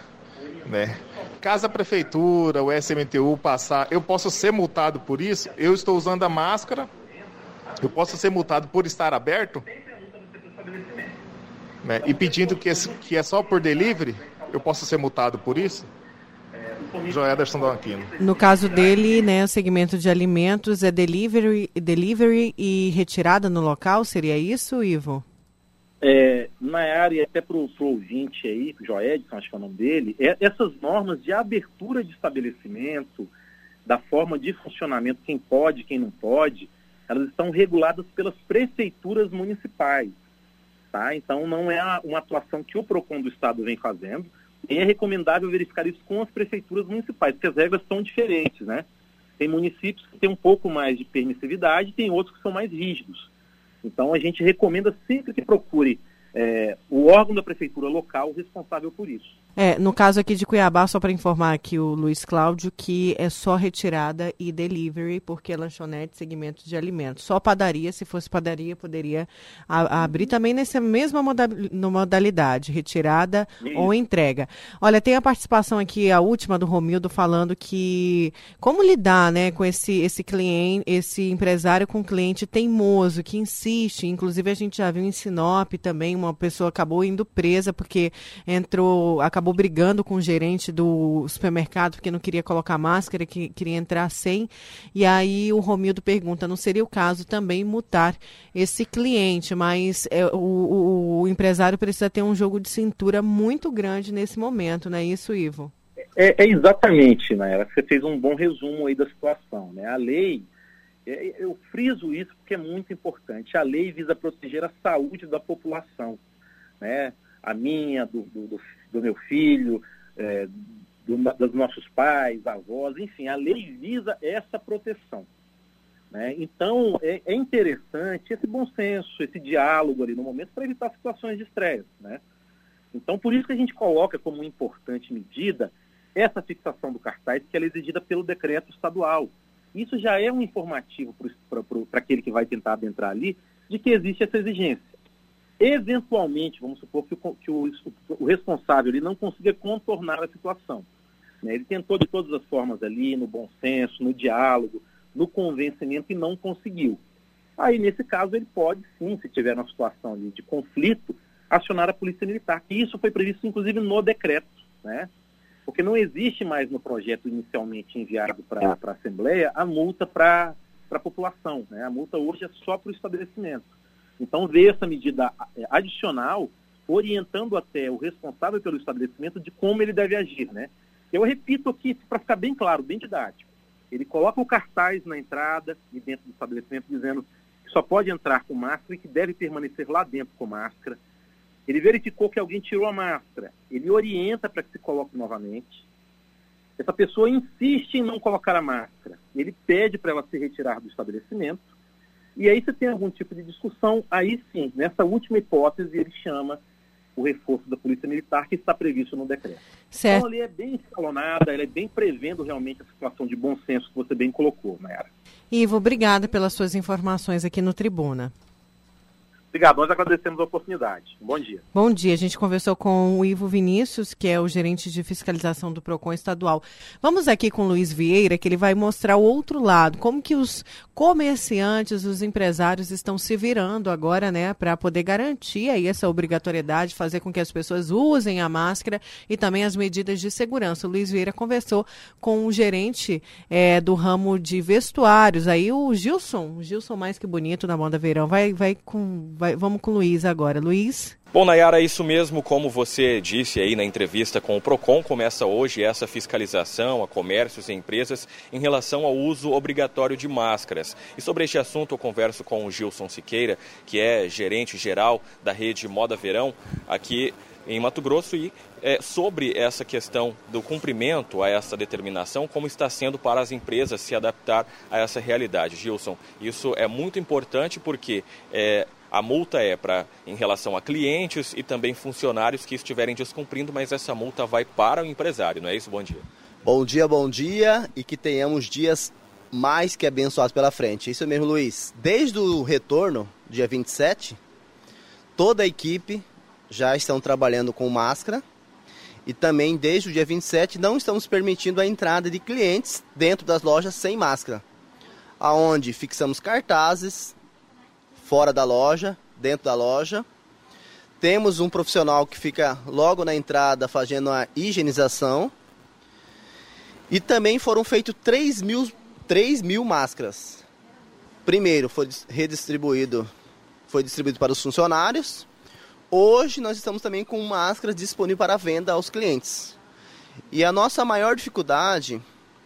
Né? Caso a prefeitura, o SMTU passar, eu posso ser multado por isso? Eu estou usando a máscara, eu posso ser multado por estar aberto? Né? E pedindo que, que é só por delivery, eu posso ser multado por isso? Joederson Aquino. No caso dele, né, o segmento de alimentos é delivery, delivery e retirada no local, seria isso, Ivo? É, na área, até para o ouvinte aí, Joedson, acho que é o nome dele, é, essas normas de abertura de estabelecimento, da forma de funcionamento, quem pode, quem não pode, elas estão reguladas pelas prefeituras municipais. Tá? Então, não é uma atuação que o PROCON do Estado vem fazendo, é recomendável verificar isso com as prefeituras municipais, porque as regras são diferentes, né? Tem municípios que têm um pouco mais de permissividade, tem outros que são mais rígidos. Então, a gente recomenda sempre que procure é, o órgão da prefeitura local responsável por isso. É, no caso aqui de Cuiabá, só para informar aqui o Luiz Cláudio, que é só retirada e delivery, porque é lanchonete, segmento de alimentos. Só padaria, se fosse padaria, poderia a, a abrir também nessa mesma modalidade, retirada ou entrega. Olha, tem a participação aqui, a última do Romildo, falando que como lidar né, com esse, esse cliente, esse empresário com cliente teimoso, que insiste. Inclusive, a gente já viu em Sinop também, uma pessoa acabou indo presa porque entrou, acabou brigando com o gerente do supermercado porque não queria colocar máscara, que queria entrar sem. E aí o Romildo pergunta: não seria o caso também mutar esse cliente? Mas é, o, o, o empresário precisa ter um jogo de cintura muito grande nesse momento, não é isso, Ivo? É, é exatamente, né? Você fez um bom resumo aí da situação, né? A lei, eu friso isso porque é muito importante. A lei visa proteger a saúde da população, né? A minha, do, do, do meu filho, é, do, dos nossos pais, avós, enfim, a lei visa essa proteção. Né? Então, é, é, interessante esse bom senso, esse diálogo ali no momento para evitar situações de estresse. Né? Então, por isso que a gente coloca como importante medida essa fixação do cartaz, que é exigida pelo decreto estadual. Isso já é um informativo para aquele que vai tentar adentrar ali de que existe essa exigência. Eventualmente, vamos supor que o, que o, o responsável ele não consiga contornar a situação. Né? Ele tentou de todas as formas ali, no bom senso, no diálogo, no convencimento e não conseguiu. Aí, nesse caso, ele pode sim, se tiver uma situação de, de conflito, acionar a Polícia Militar. E isso foi previsto, inclusive, no decreto, né? Porque não existe mais no projeto inicialmente enviado para a Assembleia a multa para a população. Né? A multa hoje é só para o estabelecimento. Então, ver essa medida é, adicional, orientando até o responsável pelo estabelecimento de como ele deve agir, né? Eu repito aqui, para ficar bem claro, bem didático. Ele coloca o cartaz na entrada e dentro do estabelecimento dizendo que só pode entrar com máscara e que deve permanecer lá dentro com máscara. Ele verificou que alguém tirou a máscara. Ele orienta para que se coloque novamente. Essa pessoa insiste em não colocar a máscara. Ele pede para ela se retirar do estabelecimento e aí, se tem algum tipo de discussão, aí sim, nessa última hipótese, ele chama o reforço da Polícia Militar que está previsto no decreto. Certo. Então, ali é bem escalonada, ela é bem prevendo realmente a situação de bom senso que você bem colocou, Mayara. Ivo, obrigada pelas suas informações aqui no Tribuna. Obrigado, nós agradecemos a oportunidade. Bom dia. Bom dia. A gente conversou com o Ivo Vinícius, que é o gerente de fiscalização do PROCON estadual. Vamos aqui com o Luiz Vieira, que ele vai mostrar o outro lado, como que os comerciantes, os empresários estão se virando agora, né, para poder garantir aí essa obrigatoriedade, fazer com que as pessoas usem a máscara e também as medidas de segurança. O Luiz Vieira conversou com o gerente é, do ramo de vestuários, aí o Gilson, o Gilson mais que bonito na Banda Verão, vai, vai com vai, vamos com o Luiz agora. Luiz? Bom, Nayara, isso mesmo, como você disse aí na entrevista com o PROCON, começa hoje essa fiscalização a comércios e empresas em relação ao uso obrigatório de máscaras. E sobre este assunto eu converso com o Gilson Siqueira, que é gerente geral da rede Moda Verão aqui em Mato Grosso e é, sobre essa questão do cumprimento a essa determinação, como está sendo para as empresas se adaptar a essa realidade. Gilson, isso é muito importante porque é, a multa é para em relação a clientes e também funcionários que estiverem descumprindo, mas essa multa vai para o empresário, não é isso? Bom dia. Bom dia, bom dia e que tenhamos dias mais que abençoados pela frente. Isso mesmo, Luiz. Desde o retorno, dia 27, toda a equipe já estão trabalhando com máscara e também desde o dia 27 não estamos permitindo a entrada de clientes dentro das lojas sem máscara. Aonde fixamos cartazes fora da loja, dentro da loja. Temos um profissional que fica logo na entrada fazendo a higienização. E também foram feitos 3 mil, 3 mil máscaras. Primeiro foi redistribuído, foi distribuído para os funcionários. Hoje nós estamos também com máscaras disponíveis para venda aos clientes. E a nossa maior dificuldade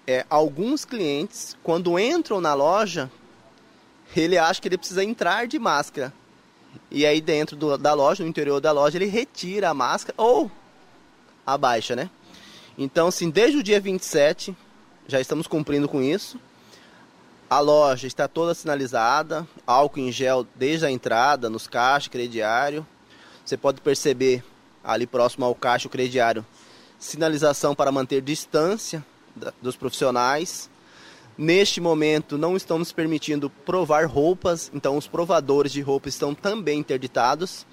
é alguns clientes, quando entram na loja, ele acha que ele precisa entrar de máscara. E aí dentro do, da loja, no interior da loja, ele retira a máscara ou abaixa, né? Então, assim, desde o dia 27, já estamos cumprindo com isso. A loja está toda sinalizada, álcool em gel desde a entrada, nos caixas, crediário. Você pode perceber ali próximo ao caixa o crediário sinalização para manter distância dos profissionais. Neste momento não estão nos permitindo provar roupas, então os provadores de roupas estão também interditados.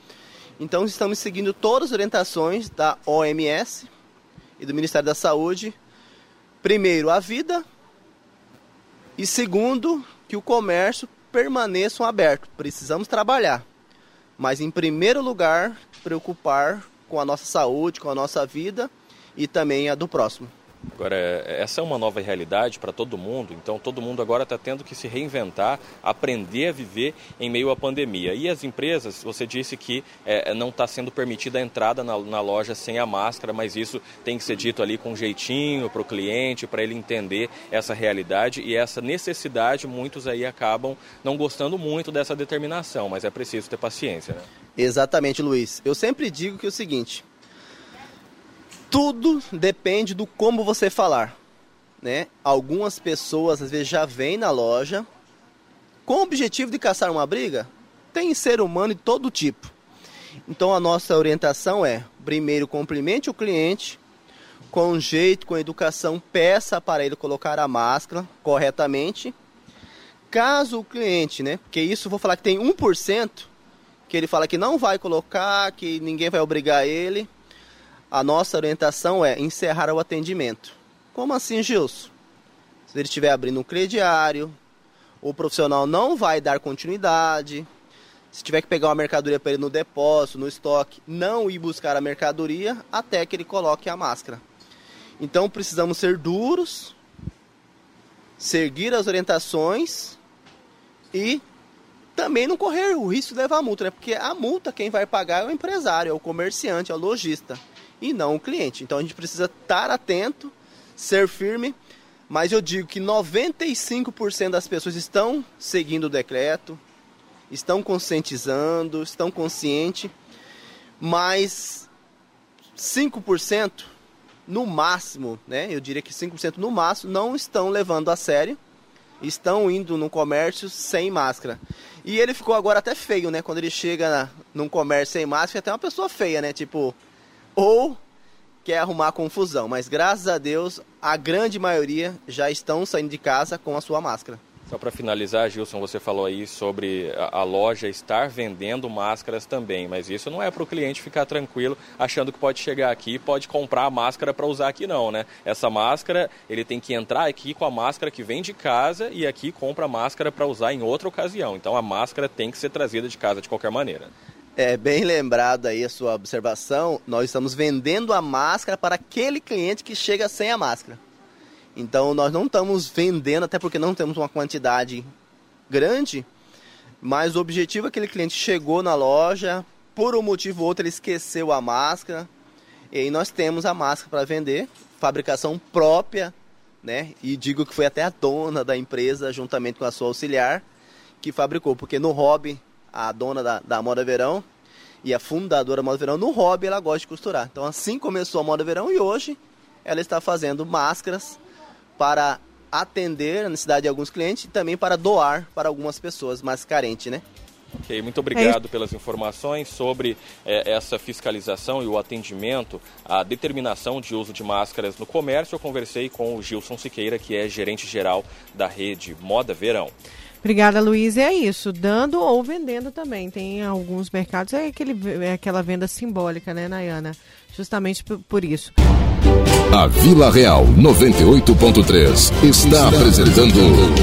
Então estamos seguindo todas as orientações da OMS e do Ministério da Saúde. Primeiro, a vida e segundo, que o comércio permaneçam aberto. Precisamos trabalhar, mas em primeiro lugar, preocupar com a nossa saúde, com a nossa vida e também a do próximo. Agora, essa é uma nova realidade para todo mundo, então todo mundo agora está tendo que se reinventar, aprender a viver em meio à pandemia. E as empresas, você disse que é, não está sendo permitida a entrada na, na, loja sem a máscara, mas isso tem que ser dito ali com jeitinho para o cliente, para ele entender essa realidade e essa necessidade. Muitos aí acabam não gostando muito dessa determinação, mas é preciso ter paciência. Né? Exatamente, Luiz. Eu sempre digo que é o seguinte: tudo depende do como você falar, né? Algumas pessoas às vezes já vêm na loja com o objetivo de caçar uma briga. Tem ser humano de todo tipo. Então a nossa orientação é: primeiro cumprimente o cliente com jeito, com educação, peça para ele colocar a máscara corretamente. Caso o cliente, né? Porque isso vou falar que tem 1% que ele fala que não vai colocar, que ninguém vai obrigar ele a nossa orientação é encerrar o atendimento. Como assim, Gilson? Se ele estiver abrindo um crediário, o profissional não vai dar continuidade. Se tiver que pegar uma mercadoria para ele no depósito, no estoque, não ir buscar a mercadoria até que ele coloque a máscara. Então precisamos ser duros, seguir as orientações e também não correr o risco de levar multa, né? Porque a multa quem vai pagar é o empresário, é o comerciante, é o lojista e não o cliente. Então a gente precisa estar atento, ser firme, mas eu digo que 95% das pessoas estão seguindo o decreto, estão conscientizando, estão conscientes, mas 5% no máximo, né? Eu diria que 5% no máximo não estão levando a sério, estão indo no comércio sem máscara. E ele ficou agora até feio, né? Quando ele chega num comércio sem máscara, até uma pessoa feia, né? Tipo, ou quer arrumar confusão. Mas graças a Deus, a grande maioria já estão saindo de casa com a sua máscara. Só para finalizar, Gilson, você falou aí sobre a, loja estar vendendo máscaras também, mas isso não é para o cliente ficar tranquilo achando que pode chegar aqui e pode comprar a máscara para usar aqui não, né? Essa máscara, ele tem que entrar aqui com a máscara que vem de casa e aqui compra a máscara para usar em outra ocasião. Então a máscara tem que ser trazida de casa de qualquer maneira. É bem lembrado aí a sua observação. Nós estamos vendendo a máscara para aquele cliente que chega sem a máscara. Então nós não estamos vendendo, até porque não temos uma quantidade grande, mas o objetivo é que aquele cliente chegou na loja, por um motivo ou outro ele esqueceu a máscara, e aí nós temos a máscara para vender, fabricação própria, né? E digo que foi até a dona da empresa, juntamente com a sua auxiliar, que fabricou, porque no hobby a dona da, da Moda Verão e a fundadora da Moda Verão, no hobby ela gosta de costurar. Então assim começou a Moda Verão e hoje ela está fazendo máscaras para atender a necessidade de alguns clientes e também para doar para algumas pessoas mais carentes, né? Ok, muito obrigado pelas informações sobre é, essa fiscalização e o atendimento, a determinação de uso de máscaras no comércio. Eu conversei com o Gilson Siqueira, que é gerente geral da rede Moda Verão. Obrigada, Luiz. É isso, dando ou vendendo também. Tem alguns mercados, é, aquele, é aquela venda simbólica, né, Nayana? Justamente por, por isso. A Vila Real 98.3 está apresentando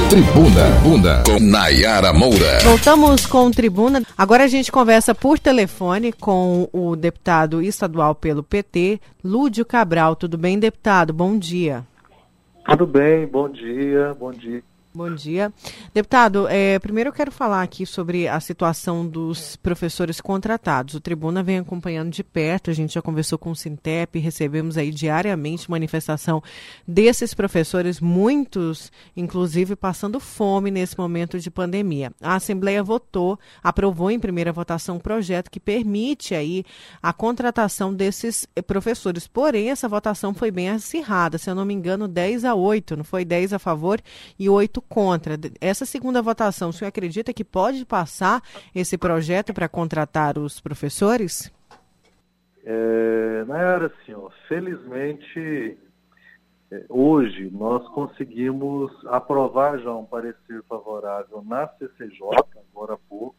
Tribuna Bunda com Nayara Moura. Voltamos com Tribuna. Agora a gente conversa por telefone com o deputado estadual pelo PT, Lúdio Cabral. Tudo bem, deputado? Bom dia. Tudo bem, bom dia, bom dia. Bom dia. Deputado, é, primeiro eu quero falar aqui sobre a situação dos professores contratados. O Tribuna vem acompanhando de perto, a gente já conversou com o Sintep, recebemos aí diariamente manifestação desses professores, muitos, inclusive, passando fome nesse momento de pandemia. A Assembleia votou, aprovou em primeira votação um projeto que permite aí a contratação desses eh, professores. Porém, essa votação foi bem acirrada, se eu não me engano, 10 a 8, não foi 10 a favor e 8 contra. Essa segunda votação, o senhor acredita que pode passar esse projeto para contratar os professores? É, na era assim, ó, felizmente, é, hoje nós conseguimos aprovar já um parecer favorável na CCJ, agora há pouco,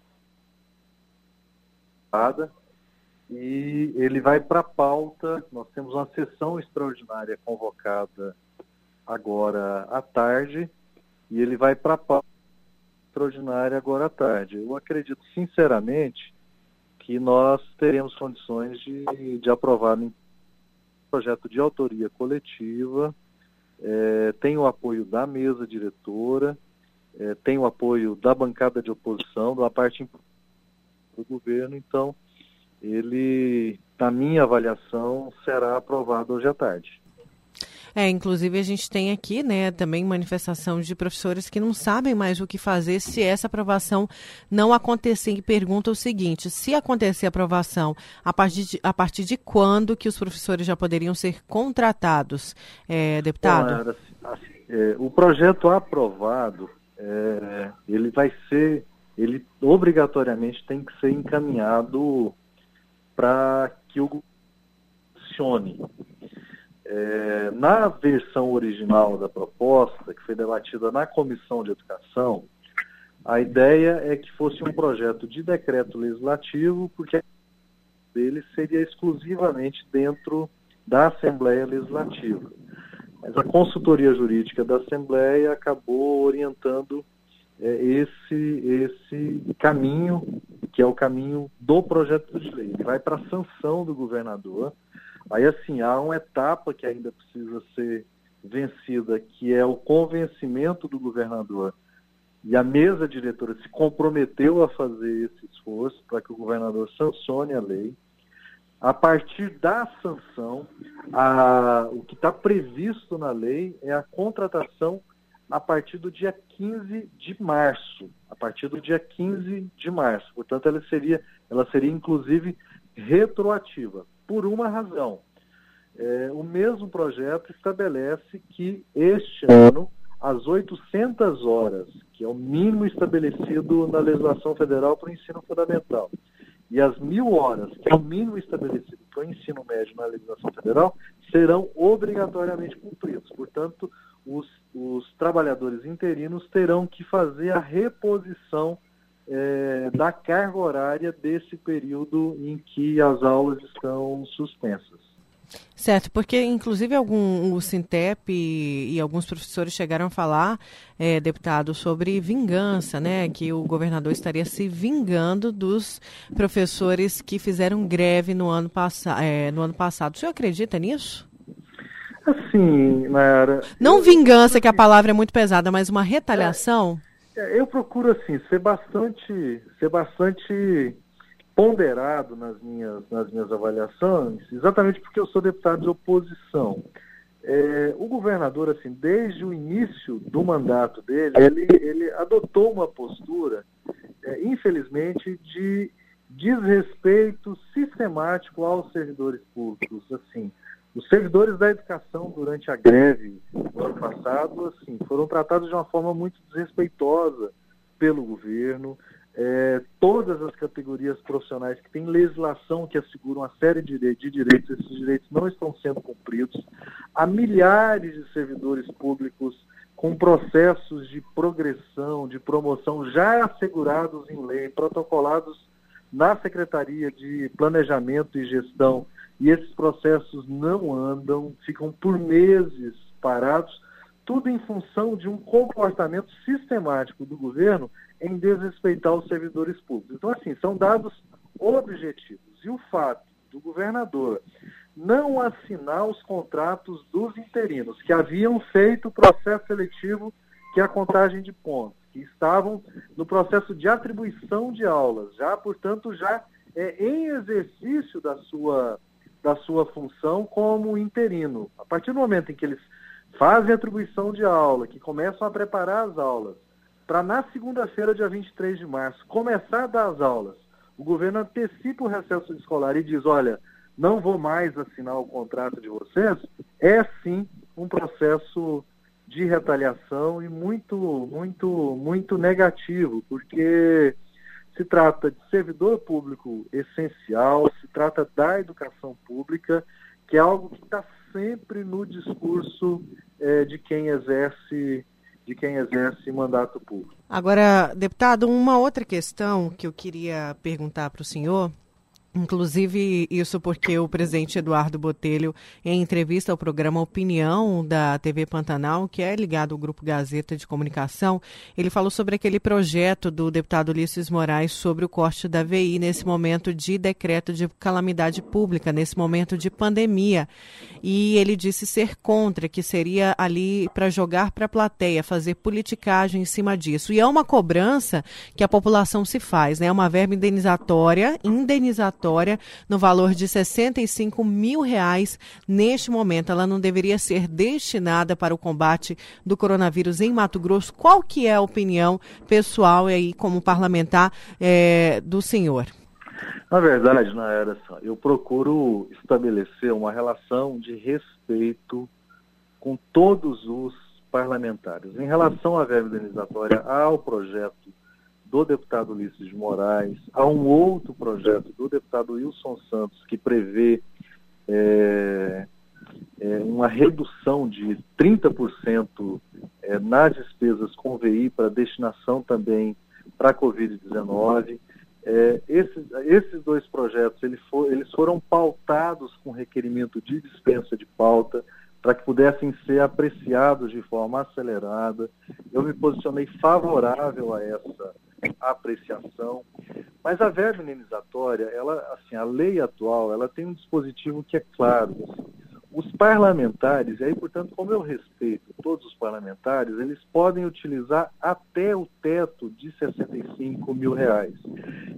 e ele vai para a pauta. Nós temos uma sessão extraordinária convocada agora à tarde, e ele vai para a pauta extraordinária agora à tarde. Eu acredito sinceramente que nós teremos condições de, de aprovar um projeto de autoria coletiva, é, tem o apoio da mesa diretora, é, tem o apoio da bancada de oposição, da parte do governo, então ele, na minha avaliação, será aprovado hoje à tarde. É, inclusive a gente tem aqui, né, também manifestação de professores que não sabem mais o que fazer se essa aprovação não acontecer. E pergunta o seguinte: se acontecer a aprovação, a partir de, a partir de quando que os professores já poderiam ser contratados, é, deputado? Bom, assim, é, o projeto aprovado, é, ele vai ser, ele obrigatoriamente tem que ser encaminhado para que o funcione. É, na versão original da proposta, que foi debatida na Comissão de Educação, a ideia é que fosse um projeto de decreto legislativo, porque dele seria exclusivamente dentro da Assembleia Legislativa. Mas a consultoria jurídica da Assembleia acabou orientando é, esse, esse caminho, que é o caminho do projeto de lei. Ele vai para a sanção do governador, Aí, assim, há uma etapa que ainda precisa ser vencida, que é o convencimento do governador. E a mesa diretora se comprometeu a fazer esse esforço para que o governador sancione a lei. A partir da sanção, a, o que está previsto na lei é a contratação a partir do dia 15 de março. A partir do dia 15 de março. Portanto, ela seria, ela seria inclusive retroativa por uma razão. É, o mesmo projeto estabelece que este ano as 800 horas, que é o mínimo estabelecido na legislação federal para o ensino fundamental, e as mil horas, que é o mínimo estabelecido para o ensino médio na legislação federal, serão obrigatoriamente cumpridos. Portanto, os, os trabalhadores interinos terão que fazer a reposição é, da carga horária desse período em que as aulas estão suspensas. Certo, porque inclusive algum, o Sintep e, e alguns professores chegaram a falar, é, deputado, sobre vingança, né? Que o governador estaria se vingando dos professores que fizeram greve no ano, é, no ano passado. O senhor acredita nisso? Assim, Nayara. Não vingança, que a palavra é muito pesada, mas uma retaliação? É, eu procuro, assim, ser bastante, ser bastante ponderado nas minhas, nas minhas avaliações, exatamente porque eu sou deputado de oposição. É, o governador, assim, desde o início do mandato dele, ele, ele adotou uma postura, é, infelizmente, de desrespeito sistemático aos servidores públicos. Assim, os servidores da educação durante a greve do ano passado, assim, foram tratados de uma forma muito desrespeitosa pelo governo. É, todas as categorias profissionais que têm legislação que assegura uma série de, direitos, esses direitos não estão sendo cumpridos. Há milhares de servidores públicos com processos de progressão, de promoção já assegurados em lei, protocolados na Secretaria de Planejamento e Gestão e esses processos não andam, ficam por meses parados, tudo em função de um comportamento sistemático do governo em desrespeitar os servidores públicos. Então, assim, são dados objetivos. E o fato do governador não assinar os contratos dos interinos que haviam feito o processo seletivo, que é a contagem de pontos, que estavam no processo de atribuição de aulas, já, portanto, já é, em exercício da sua da sua função como interino. A partir do momento em que eles fazem atribuição de aula, que começam a preparar as aulas, para na segunda-feira, dia 23 de março, começar a dar as aulas, o governo antecipa o recesso escolar e diz, olha, não vou mais assinar o contrato de vocês, é sim um processo de retaliação e muito, muito, muito negativo, porque se trata de servidor público essencial, se trata da educação pública, que é algo que está sempre no discurso é, de quem exerce de quem exerce mandato público. Agora, deputado, uma outra questão que eu queria perguntar para o senhor Inclusive, isso porque o presidente Eduardo Botelho, em entrevista ao programa Opinião da TV Pantanal, que é ligado ao Grupo Gazeta de Comunicação, ele falou sobre aquele projeto do deputado Ulisses Moraes sobre o corte da VI nesse momento de decreto de calamidade pública, nesse momento de pandemia. E ele disse ser contra, que seria ali para jogar para a plateia, fazer politicagem em cima disso. E é uma cobrança que a população se faz, né? É uma verba indenizatória, indenizatória no valor de 65 mil reais neste momento. Ela não deveria ser destinada para o combate do coronavírus em Mato Grosso. Qual que é a opinião pessoal aí como parlamentar é, do senhor? Na verdade, na era eu procuro estabelecer uma relação de respeito com todos os parlamentares. Em relação à verba indenizatória ao projeto do deputado Ulisses de Moraes, há um outro projeto do deputado Wilson Santos que prevê é, é, uma redução de 30% é, nas despesas com VI para destinação também para a Covid-19. É, esses, esses dois projetos for, eles foram pautados com requerimento de dispensa de pauta para que pudessem ser apreciados de forma acelerada. Eu me posicionei favorável a essa apreciação. Mas a verba indenizatória, ela, assim, a lei atual, ela tem um dispositivo que é claro. Assim, os parlamentares, e aí, portanto, como eu respeito todos os parlamentares, eles podem utilizar até o teto de 65 mil reais.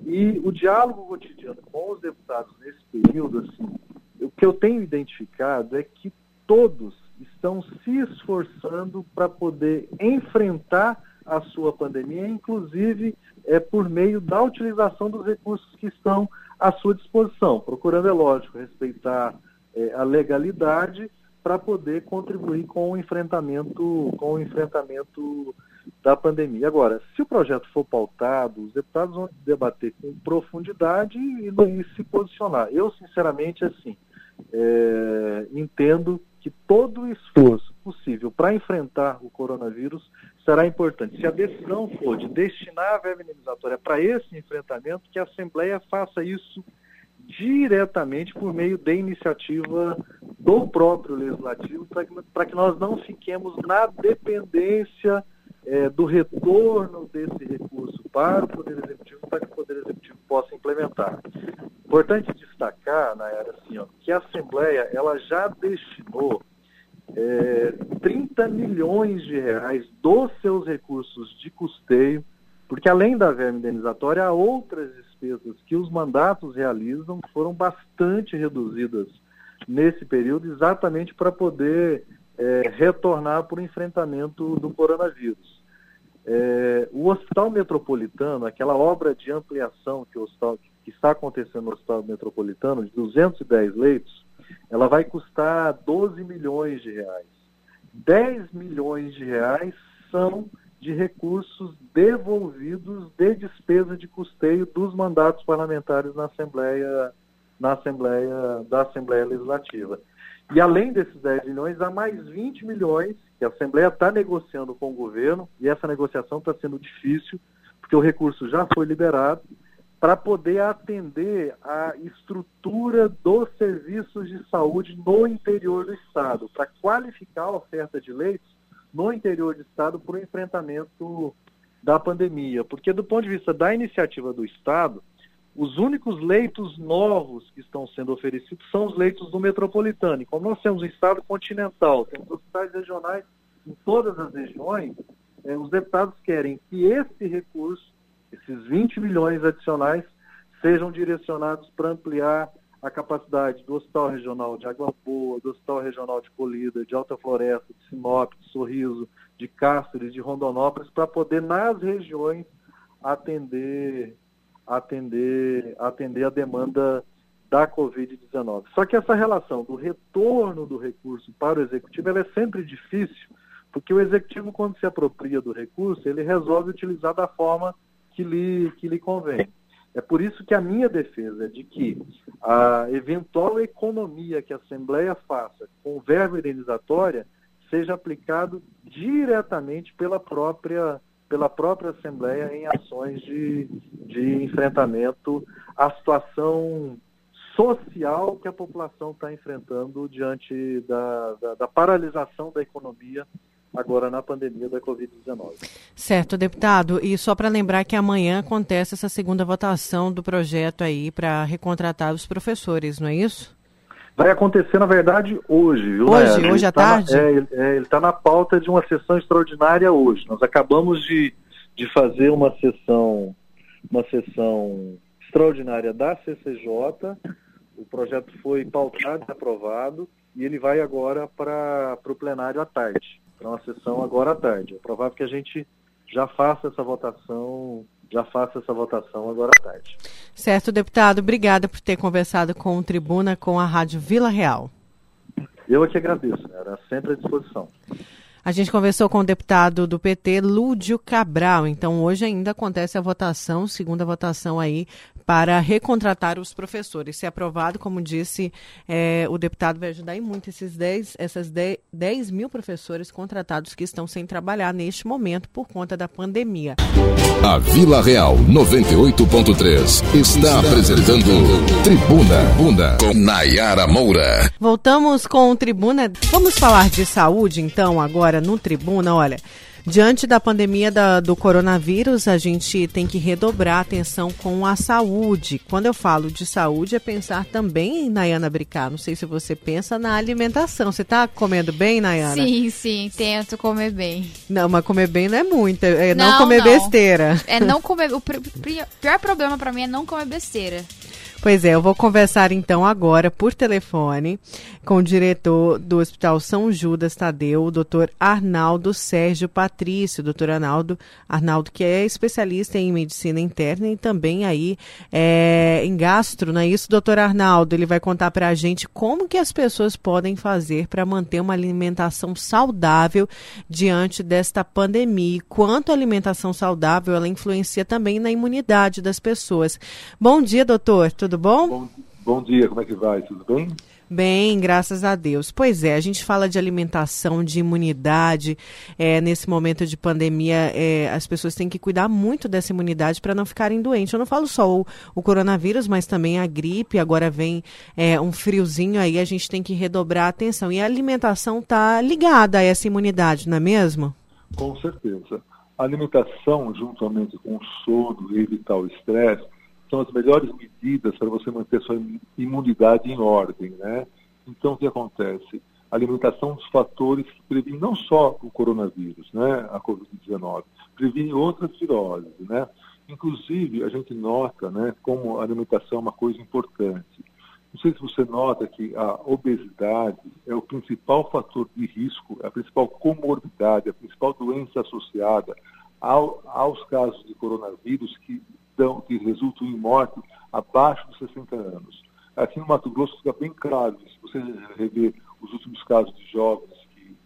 E o diálogo cotidiano com os deputados nesse período, assim, o que eu tenho identificado é que todos estão se esforçando para poder enfrentar a sua pandemia, inclusive é, por meio da utilização dos recursos que estão à sua disposição, procurando, é lógico, respeitar é, a legalidade para poder contribuir com o enfrentamento, com o enfrentamento da pandemia. Agora, se o projeto for pautado, os deputados vão debater com profundidade e, e se posicionar. Eu, sinceramente, assim, é, entendo que todo o esforço possível para enfrentar o coronavírus será importante. Se a decisão for de destinar a verba indenizatória para esse enfrentamento, que a Assembleia faça isso diretamente por meio da iniciativa do próprio Legislativo, para que, que nós não fiquemos na dependência é, do retorno desse recurso para o Poder Executivo, para que o Poder Executivo possa implementar. Importante destacar, na era assim, ó, que a Assembleia ela já destinou é, 30 milhões de reais dos seus recursos de custeio, porque além da verba indenizatória, há outras despesas que os mandatos realizam que foram bastante reduzidas nesse período, exatamente para poder é, retornar para o enfrentamento do coronavírus. É, o Hospital Metropolitano, aquela obra de ampliação que, hospital, que está acontecendo no Hospital Metropolitano, de 210 leitos, ela vai custar 12 milhões de reais. 10 milhões de reais são de recursos devolvidos de despesa de custeio dos mandatos parlamentares na Assembleia, na Assembleia da Assembleia Legislativa. E além desses 10 milhões, há mais 20 milhões que a Assembleia está negociando com o governo, e essa negociação está sendo difícil, porque o recurso já foi liberado, para poder atender a estrutura dos serviços de saúde no interior do Estado, para qualificar a oferta de leitos no interior do Estado para o enfrentamento da pandemia. Porque, do ponto de vista da iniciativa do Estado, os únicos leitos novos que estão sendo oferecidos são os leitos do metropolitano. E como nós temos um Estado continental, temos hospitais regionais em todas as regiões, eh, os deputados querem que esse recurso esses 20 milhões adicionais sejam direcionados para ampliar a capacidade do Hospital Regional de Água Boa, do Hospital Regional de Colida, de Alta Floresta, de Sinop, de Sorriso, de Cáceres, de Rondonópolis, para poder nas regiões atender atender atender a demanda da Covid-19. Só que essa relação do retorno do recurso para o executivo é sempre difícil, porque o executivo, quando se apropria do recurso, ele resolve utilizar da forma que lhe, que lhe convém. É por isso que a minha defesa é de que a eventual economia que a Assembleia faça com verba indenizatória seja aplicado diretamente pela própria, pela própria Assembleia em ações de, de enfrentamento à situação social que a população está enfrentando diante da, da, da paralisação da economia agora na pandemia da Covid-19. Certo, deputado. E só para lembrar que amanhã acontece essa segunda votação do projeto aí para recontratar os professores, não é isso? Vai acontecer, na verdade, hoje, viu? Hoje, hoje à tá tarde? Na, é, é, ele está na pauta de uma sessão extraordinária hoje. Nós acabamos de, de fazer uma sessão, uma sessão extraordinária da CCJ. O projeto foi pautado e aprovado e ele vai agora para o plenário à tarde para uma sessão agora à tarde. É provável que a gente já faça essa votação, já faça essa votação agora à tarde. Certo, deputado. Obrigada por ter conversado com o Tribuna, com a Rádio Vila Real. Eu é que agradeço, era sempre à disposição. A gente conversou com o deputado do PT, Lúdio Cabral. Então, hoje ainda acontece a votação, segunda votação aí, para recontratar os professores. Se aprovado, como disse, é, o deputado vai ajudar em muito esses 10, essas 10, 10 mil professores contratados que estão sem trabalhar neste momento por conta da pandemia. A Vila Real 98.3 está apresentando Tribuna Bunda com Nayara Moura. Voltamos com o Tribuna. Vamos falar de saúde então agora no Tribuna. Olha, Diante da pandemia da, do coronavírus, a gente tem que redobrar a atenção com a saúde. Quando eu falo de saúde, é pensar também, Nayana Bricá, não sei se você pensa na alimentação. Você está comendo bem, Nayana? Sim, sim, tento comer bem. Não, mas comer bem não é muito, é não, não comer não. besteira. É não comer, o pior problema para mim é não comer besteira. Pois é, eu vou conversar então agora por telefone com o diretor do Hospital São Judas Tadeu, o doutor Arnaldo Sérgio Patrício. Doutor Arnaldo, Arnaldo, que é especialista em medicina interna e também aí é, em gastro, não é isso, doutor Arnaldo? Ele vai contar para a gente como que as pessoas podem fazer para manter uma alimentação saudável diante desta pandemia e quanto a alimentação saudável ela influencia também na imunidade das pessoas. Bom dia, doutor. Tudo bom? bom? Bom dia, como é que vai? Tudo bem? Bem, graças a Deus. Pois é, a gente fala de alimentação, de imunidade. É, nesse momento de pandemia, é, as pessoas têm que cuidar muito dessa imunidade para não ficarem doentes. Eu não falo só o, o, coronavírus, mas também a gripe. Agora vem é, um friozinho aí, a gente tem que redobrar a atenção. E a alimentação está ligada a essa imunidade, não é mesmo? Com certeza. A alimentação, juntamente com o sono e evitar o estresse, são as melhores medidas para você manter sua imunidade em ordem, né? Então, o que acontece? A alimentação dos fatores que previnem não só o coronavírus, né, a Covid-19, previne outras viroses, né? Inclusive, a gente nota, né, como a alimentação é uma coisa importante. Não sei se você nota que a obesidade é o principal fator de risco, a principal comorbidade, a principal doença associada ao, aos casos de coronavírus que dão, que resultam em morte abaixo dos 60 anos. Aqui no Mato Grosso fica bem claro, se você rever os últimos casos de jovens que,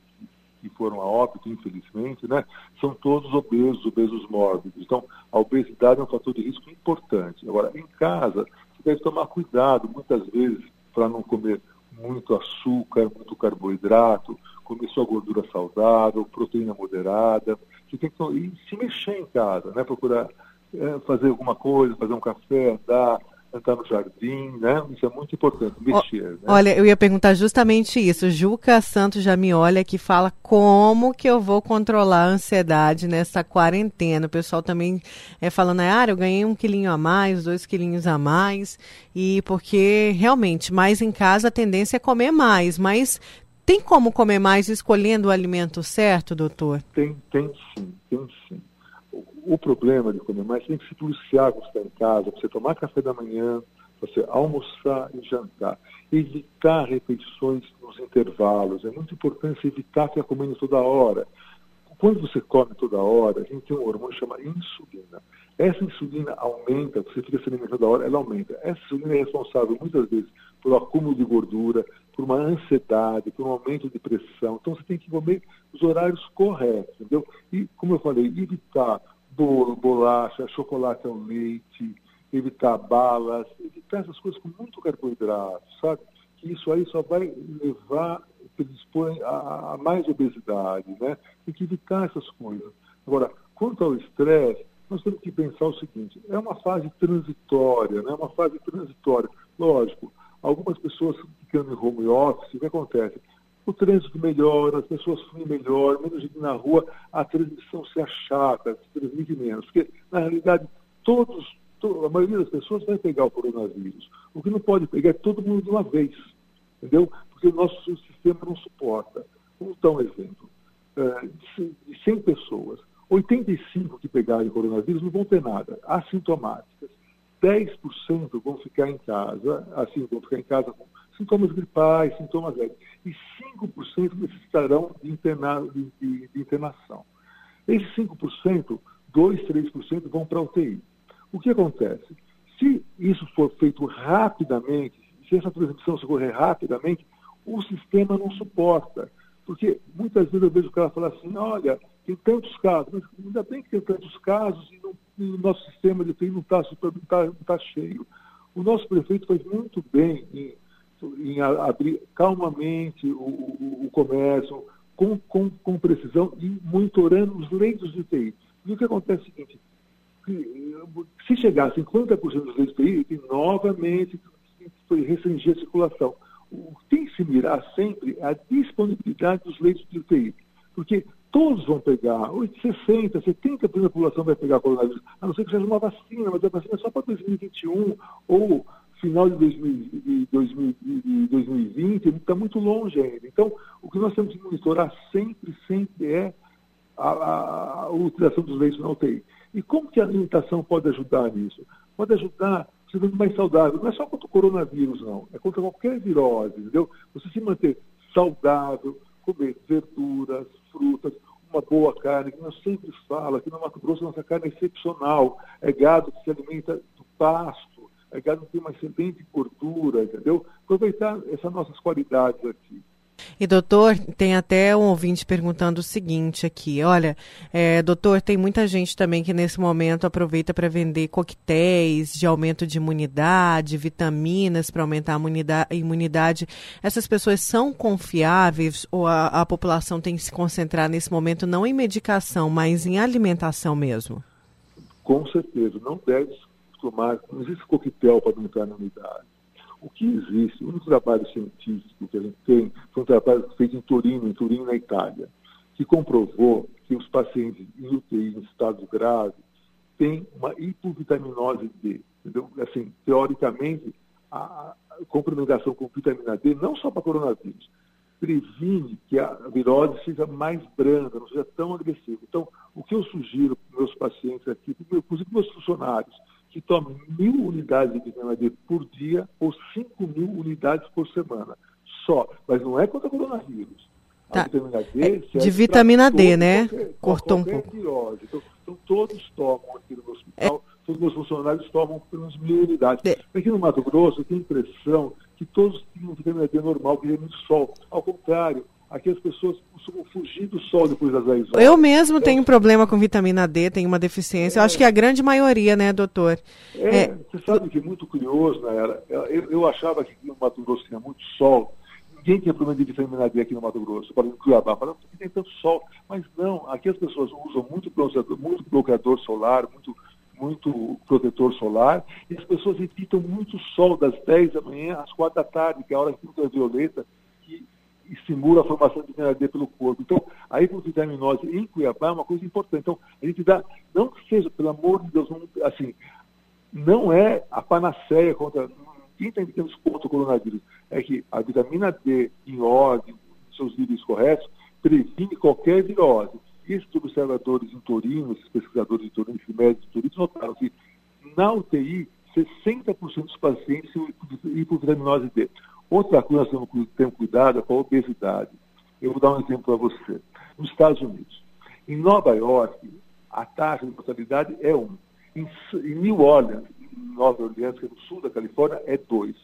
que foram a óbito, infelizmente, né, são todos obesos, obesos mórbidos. Então, a obesidade é um fator de risco importante. Agora, em casa, você deve tomar cuidado, muitas vezes, para não comer muito açúcar, muito carboidrato, comer sua gordura saudável, proteína moderada. Você tem que e se mexer em casa, né? Procurar é, fazer alguma coisa, fazer um café, andar, entrar no jardim, né? Isso é muito importante, mexer. Né? Olha, eu ia perguntar justamente isso. Juca Santos já me olha que fala como que eu vou controlar a ansiedade nessa quarentena. O pessoal também é falando, ah, eu ganhei um quilinho a mais, dois quilinhos a mais, e porque realmente, mais em casa a tendência é comer mais, mas tem como comer mais escolhendo o alimento certo, doutor? Tem, tem sim, tem sim o problema de comer mais tem que se policiar quando está em casa, você tomar café da manhã, você almoçar e jantar. Evitar refeições nos intervalos. É muito importante evitar ficar comendo toda hora. Quando você come toda hora, a gente tem um hormônio chamado insulina. Essa insulina aumenta, você fica se alimentando toda hora, ela aumenta. Essa insulina é responsável muitas vezes pelo acúmulo de gordura, por uma ansiedade, por um aumento de pressão. Então você tem que comer os horários corretos, entendeu? E, como eu falei, evitar bolo, bolacha, chocolate ao leite, evitar balas, evitar essas coisas com muito carboidrato, sabe? Que isso aí só vai levar, predispõe a, a mais obesidade, né? Tem que evitar essas coisas. Agora, quanto ao estresse, nós temos que pensar o seguinte, é uma fase transitória, né? uma fase transitória. Lógico, algumas pessoas ficando em home office, o que acontece? O trânsito melhora, as pessoas fluem melhor, menos gente na rua, a transmissão se achata, se transmite menos. Porque, na realidade, todos, to, a maioria das pessoas vai pegar o coronavírus. O que não pode pegar é todo mundo de uma vez, entendeu? Porque o nosso sistema não suporta. Vamos dar um exemplo. Uh, de 100 pessoas, 85 que pegarem coronavírus não vão ter nada, assintomáticas. 10% vão ficar em casa, assim, vão ficar em casa com sintomas gripais, sintomas leves. E 5% necessitarão de, interna, de, de, de internação. Esses 5%, 2, 3% vão para a UTI. O que acontece? Se isso for feito rapidamente, se essa transmissão se ocorrer rapidamente, o sistema não suporta. Porque muitas vezes eu vejo o cara falar assim, olha, tem tantos casos, mas ainda bem que tem tantos casos e, não, e o nosso sistema de TI não está tá, tá cheio. O nosso prefeito faz muito bem em, em abrir calmamente o, o, o comércio, com, com, com, precisão e monitorando os leitos de TI. E o que acontece é o seguinte, se chegar a 50% dos leitos de TI, novamente restringir a circulação. O que tem que se mirar sempre é a disponibilidade dos leitos de UTI. Porque todos vão pegar, 60, 70% da população vai pegar coronavírus, a não ser que seja uma vacina, mas a vacina é só para 2021 ou final de, 2000, de 2020, está muito longe ainda. Então, o que nós temos que monitorar sempre, sempre é a, a, a utilização dos leitos na UTI. E como que a alimentação pode ajudar nisso? Pode ajudar você sendo mais saudável. Não é só contra o coronavírus, não. É contra qualquer virose, entendeu? Você se manter saudável, comer verduras, frutas, uma boa carne, que nós sempre falamos, aqui no Mato Grosso nossa carne é excepcional, é gado que se alimenta do pasto, é tem uma excelente gordura, entendeu? Aproveitar essas nossas qualidades aqui. E doutor, tem até um ouvinte perguntando o seguinte aqui, olha, é, doutor, tem muita gente também que nesse momento aproveita para vender coquetéis de aumento de imunidade, vitaminas para aumentar a imunidade. Essas pessoas são confiáveis ou a, a população tem que se concentrar nesse momento não em medicação, mas em alimentação mesmo? Com certeza, não deve tomar, não existe coquetel para aumentar a imunidade o que existe, o único trabalho científico que a gente tem foi um trabalho feito em Torino, em Turino, na Itália, que comprovou que os pacientes em UTI, em estado grave, têm uma hipovitaminose D. Entendeu? Assim, teoricamente, a complementação com vitamina D, não só para coronavírus, previne que a virose seja mais branda, não seja tão agressiva. Então, o que eu sugiro para meus pacientes aqui, inclusive para meus funcionários, que tomem mil unidades de vitamina D por dia ou cinco mil unidades por semana. Só. Mas não é contra coronavírus. Tá. A vitamina D é de vitamina D, né? Qualquer, Cortou um pouco. Então, então, todos tomam aqui no hospital, é. todos os meus funcionários tomam pelo menos mil unidades. É. Aqui no Mato Grosso, eu tenho a impressão que todos tinham vitamina D normal, que é muito sol. Ao contrário, aqui as pessoas costumam fugir do sol depois das 10 horas. Eu mesmo então, tenho problema com vitamina D, tenho uma deficiência. É, eu acho que a grande maioria, né, doutor? É, é você sabe que é muito curioso, né, era, eu, eu achava que no Mato Grosso tinha muito sol. Ninguém tinha problema de vitamina D aqui no Mato Grosso. Exemplo, Cuiabá, falando que tem tanto sol. Mas não, aqui as pessoas usam muito bloqueador, muito bloqueador solar, muito muito protetor solar, e as pessoas evitam muito sol das 10 da manhã às 4 da tarde, que é a hora que ultravioleta estimula a formação de vitamina D pelo corpo. Então, a hipovitaminose em Cuiabá é uma coisa importante. Então, a gente dá, não que seja, pelo amor de Deus, não, assim, não é a panaceia contra, quem está indicando contra o coronavírus, é que a vitamina D em ordem, em seus níveis corretos, previne qualquer virose. Esses observadores em Torino, esses pesquisadores de Torino, de médicos de Torino, notaram que na UTI, 60% dos pacientes têm hipovitaminose D. Outra coisa que nós temos cuidado é com a obesidade. Eu vou dar um exemplo para você. Nos Estados Unidos, em Nova York, a taxa de mortalidade é 1. Em, em New Orleans, em Nova Orleans, que é no sul da Califórnia, é 2.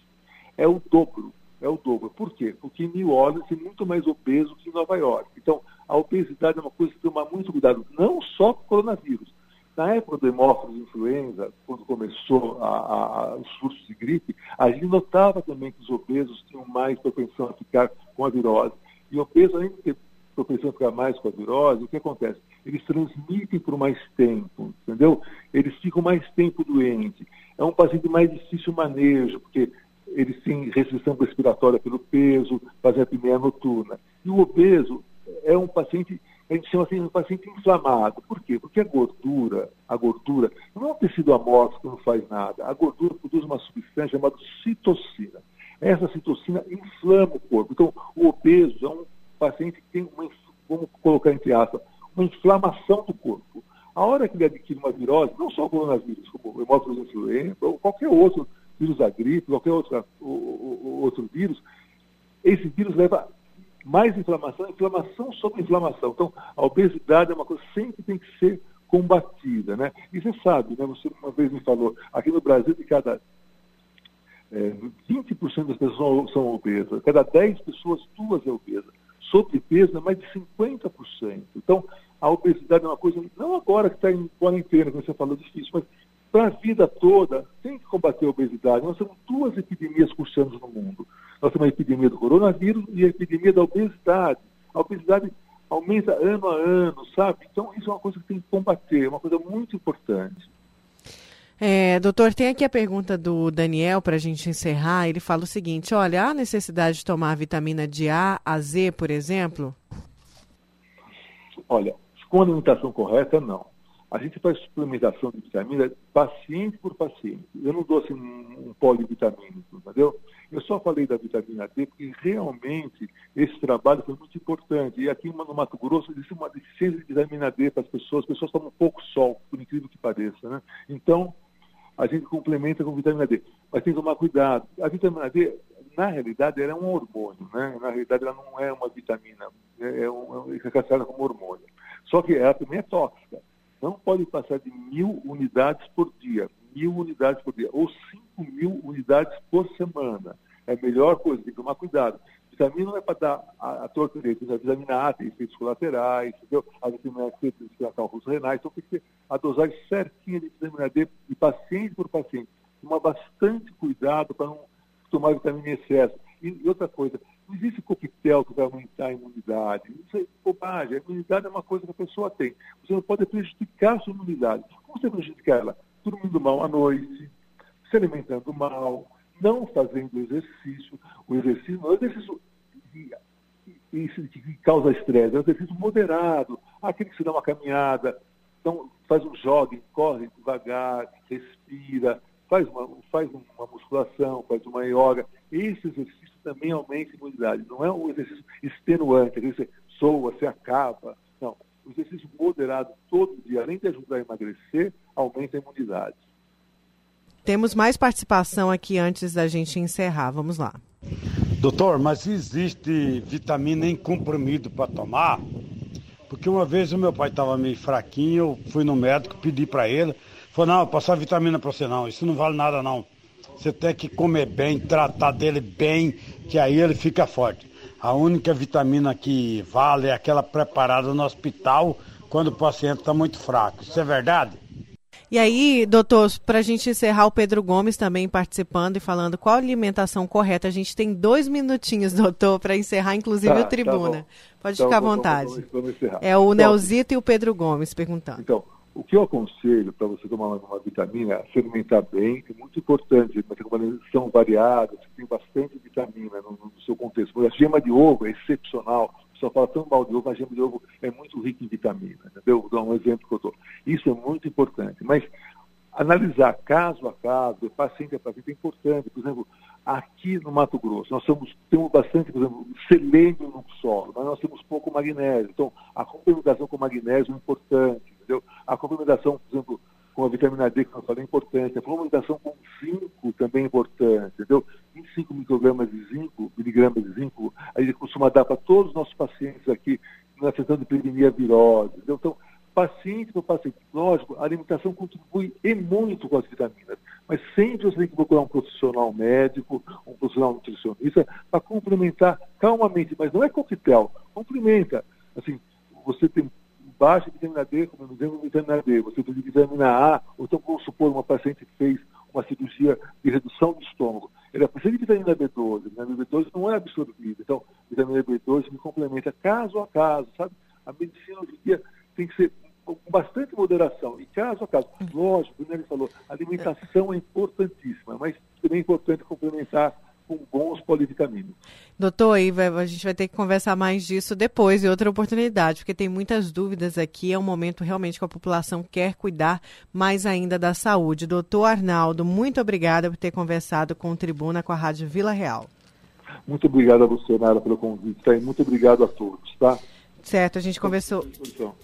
É o dobro. É o dobro. Por quê? Porque em New Orleans tem muito mais obeso que em Nova York. Então, a obesidade é uma coisa que tem que tomar muito cuidado, não só com o coronavírus, Na época do hemófilos influenza, quando começou a, a, os surtos de gripe, a gente notava também que os obesos tinham mais propensão a ficar com a virose. E obeso, além de ter propensão a ficar mais com a virose, o que acontece? Eles transmitem por mais tempo, entendeu? Eles ficam mais tempo doentes. É um paciente mais difícil manejo, porque eles têm restrição respiratória pelo peso, fazem apneia noturna. E o obeso é um paciente a gente chama assim um paciente inflamado. Por quê? Porque a gordura, a gordura, não é um tecido amorfo que não faz nada. A gordura produz uma substância chamada citocina. Essa citocina inflama o corpo. Então, o obeso é um paciente que tem uma, vamos colocar entre aspas, uma inflamação do corpo. A hora que ele adquire uma virose, não só o coronavírus, como o hemófilos influenza, ou qualquer outro vírus da gripe, qualquer outro, outro vírus, esse vírus leva mais inflamação, inflamação sobre inflamação. Então, a obesidade é uma coisa que sempre tem que ser combatida, né? E você sabe, né? Você uma vez me falou, aqui no Brasil, de cada é, 20% das pessoas são obesas, cada 10 pessoas, duas é obesa. Sobrepeso é mais de 50%. Então, a obesidade é uma coisa, não agora que está em quarentena, como você falou, difícil, mas para a vida toda, tem que combater a obesidade. Nós temos duas epidemias cursando no mundo. Nós temos a epidemia do coronavírus e a epidemia da obesidade. A obesidade aumenta ano a ano, sabe? Então, isso é uma coisa que tem que combater, é uma coisa muito importante. É, doutor, tem aqui a pergunta do Daniel para a gente encerrar. Ele fala o seguinte: olha, há necessidade de tomar vitamina de A a Z, por exemplo? Olha, com a alimentação correta, não. A gente faz suplementação de vitamina paciente por paciente. Eu não dou assim um, polivitamínico, entendeu? Eu só falei da vitamina D porque realmente esse trabalho foi muito importante. E aqui no Mato Grosso existe uma deficiência de vitamina D para as pessoas. As pessoas tomam pouco sol, por incrível que pareça, né? Então, a gente complementa com vitamina D. Mas tem que tomar cuidado. A vitamina D, na realidade, ela é um hormônio, né? Na realidade, ela não é uma vitamina, é, é, um, é classificada como hormônio. Só que ela também é tóxica não pode passar de mil unidades por dia, mil unidades por dia, ou cinco mil unidades por semana. É a melhor coisa, tem que tomar cuidado. Vitamina não é para dar a, a torta direita, a vitamina A tem efeitos colaterais, entendeu? A vitamina C tem que cálculos renais, então tem que ter a dosagem certinha de vitamina D de paciente por paciente. Tomar bastante cuidado para não tomar vitamina em excesso. E, e outra coisa, não existe coquetel que vai aumentar a imunidade. Isso é bobagem. A imunidade é uma coisa que a pessoa tem. Você não pode prejudicar a sua imunidade. Como você prejudica ela? Dormindo mal à noite, se alimentando mal, não fazendo exercício. O exercício não é exercício que, causa estresse, é um exercício moderado. Aquele que se dá uma caminhada, então faz um jogging, corre devagar, respira, faz uma, faz uma musculação, faz uma yoga. Esse exercício também aumenta a imunidade. Não é um exercício extenuante, você soa, se acaba. Não. O exercício moderado todo dia, além de ajudar a emagrecer, aumenta a imunidade. Temos mais participação aqui antes da gente encerrar. Vamos lá. Doutor, mas existe vitamina em comprimido para tomar? Porque uma vez o meu pai estava meio fraquinho, eu fui no médico, pedi para ele, falou, não, passar vitamina para você não, isso não vale nada não. Você tem que comer bem, tratar dele bem, que aí ele fica forte. A única vitamina que vale é aquela preparada no hospital quando o paciente está muito fraco. Isso é verdade? E aí, doutor, para a gente encerrar, o Pedro Gomes também participando e falando qual a alimentação correta. A gente tem dois minutinhos, [LAUGHS] doutor, para encerrar, inclusive tá, o tá Tribuna. Tá Pode então, ficar à vontade. Vamos, vamos, vamos é o então, Nelzito e o Pedro Gomes perguntando. Então, o que eu aconselho para você tomar uma, vitamina se alimentar bem, é muito importante, mas são variadas, tem bastante vitamina no, no, seu contexto. A gema de ovo é excepcional, só fala tão mal de ovo, a gema de ovo é muito rica em vitamina, entendeu? Vou dar um exemplo que eu dou. Isso é muito importante, mas analisar caso a caso, paciente a paciente, é importante. Por exemplo, aqui no Mato Grosso, nós somos, temos bastante, por exemplo, selênio no solo, mas nós temos pouco magnésio. Então, a complementação com magnésio é importante? A complementação, por exemplo, com a vitamina D, que eu falei, é importante. A complementação com zinco também é importante, entendeu? 25 microgramas de zinco, miligramas de zinco, a gente costuma dar para todos os nossos pacientes aqui na questão de prevenir a virose, entendeu? Então, paciente por paciente, lógico, a alimentação contribui e muito com as vitaminas, mas sempre você tem que procurar um profissional médico, um profissional nutricionista, para complementar calmamente, mas não é coquetel, complementa. Assim, você tem baixa vitamina D, como dizemos vitamina D, você de vitamina A, ou então vamos supor uma paciente que fez uma cirurgia de redução do estômago. Ela precisa de vitamina B12, vitamina B12 não é absorvida. Então, vitamina B12 me complementa caso a caso, sabe? A medicina hoje em dia tem que ser com bastante moderação, e caso a caso. Lógico, como ele falou, a alimentação é importantíssima, mas também é importante complementar com bons polivitamínicos. Doutor, a gente vai ter que conversar mais disso depois, em outra oportunidade, porque tem muitas dúvidas aqui. É um momento realmente que a população quer cuidar mais ainda da saúde. Doutor Arnaldo, muito obrigada por ter conversado com o Tribuna, com a Rádio Vila Real. Muito obrigado a você, Nara, pelo convite. Tá? E muito obrigado a todos, tá? Certo, a gente conversou.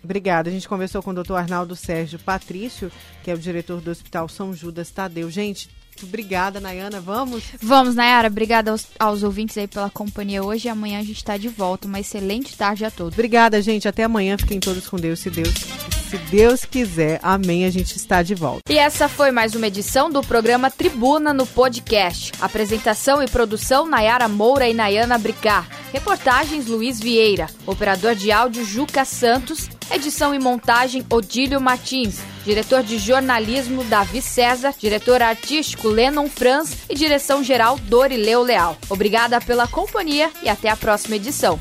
Obrigada. A gente conversou com o doutor Arnaldo Sérgio Patrício, que é o diretor do Hospital São Judas Tadeu. Gente, obrigada, Nayana. Vamos? Vamos, Nayara. Obrigada aos, aos ouvintes aí pela companhia hoje. Amanhã a gente está de volta. Uma excelente tarde a todos. Obrigada, gente. Até amanhã. Fiquem todos com Deus, se Deus se Deus quiser. Amém. A gente está de volta. E essa foi mais uma edição do programa Tribuna no Podcast. Apresentação e produção Nayara Moura e Nayana Bricar. Reportagens Luiz Vieira. Operador de áudio Juca Santos. Edição e montagem Odílio Martins. Diretor de jornalismo Davi César. Diretor artístico Lennon Franz. E direção geral Dorileu Leal. Obrigada pela companhia e até a próxima edição.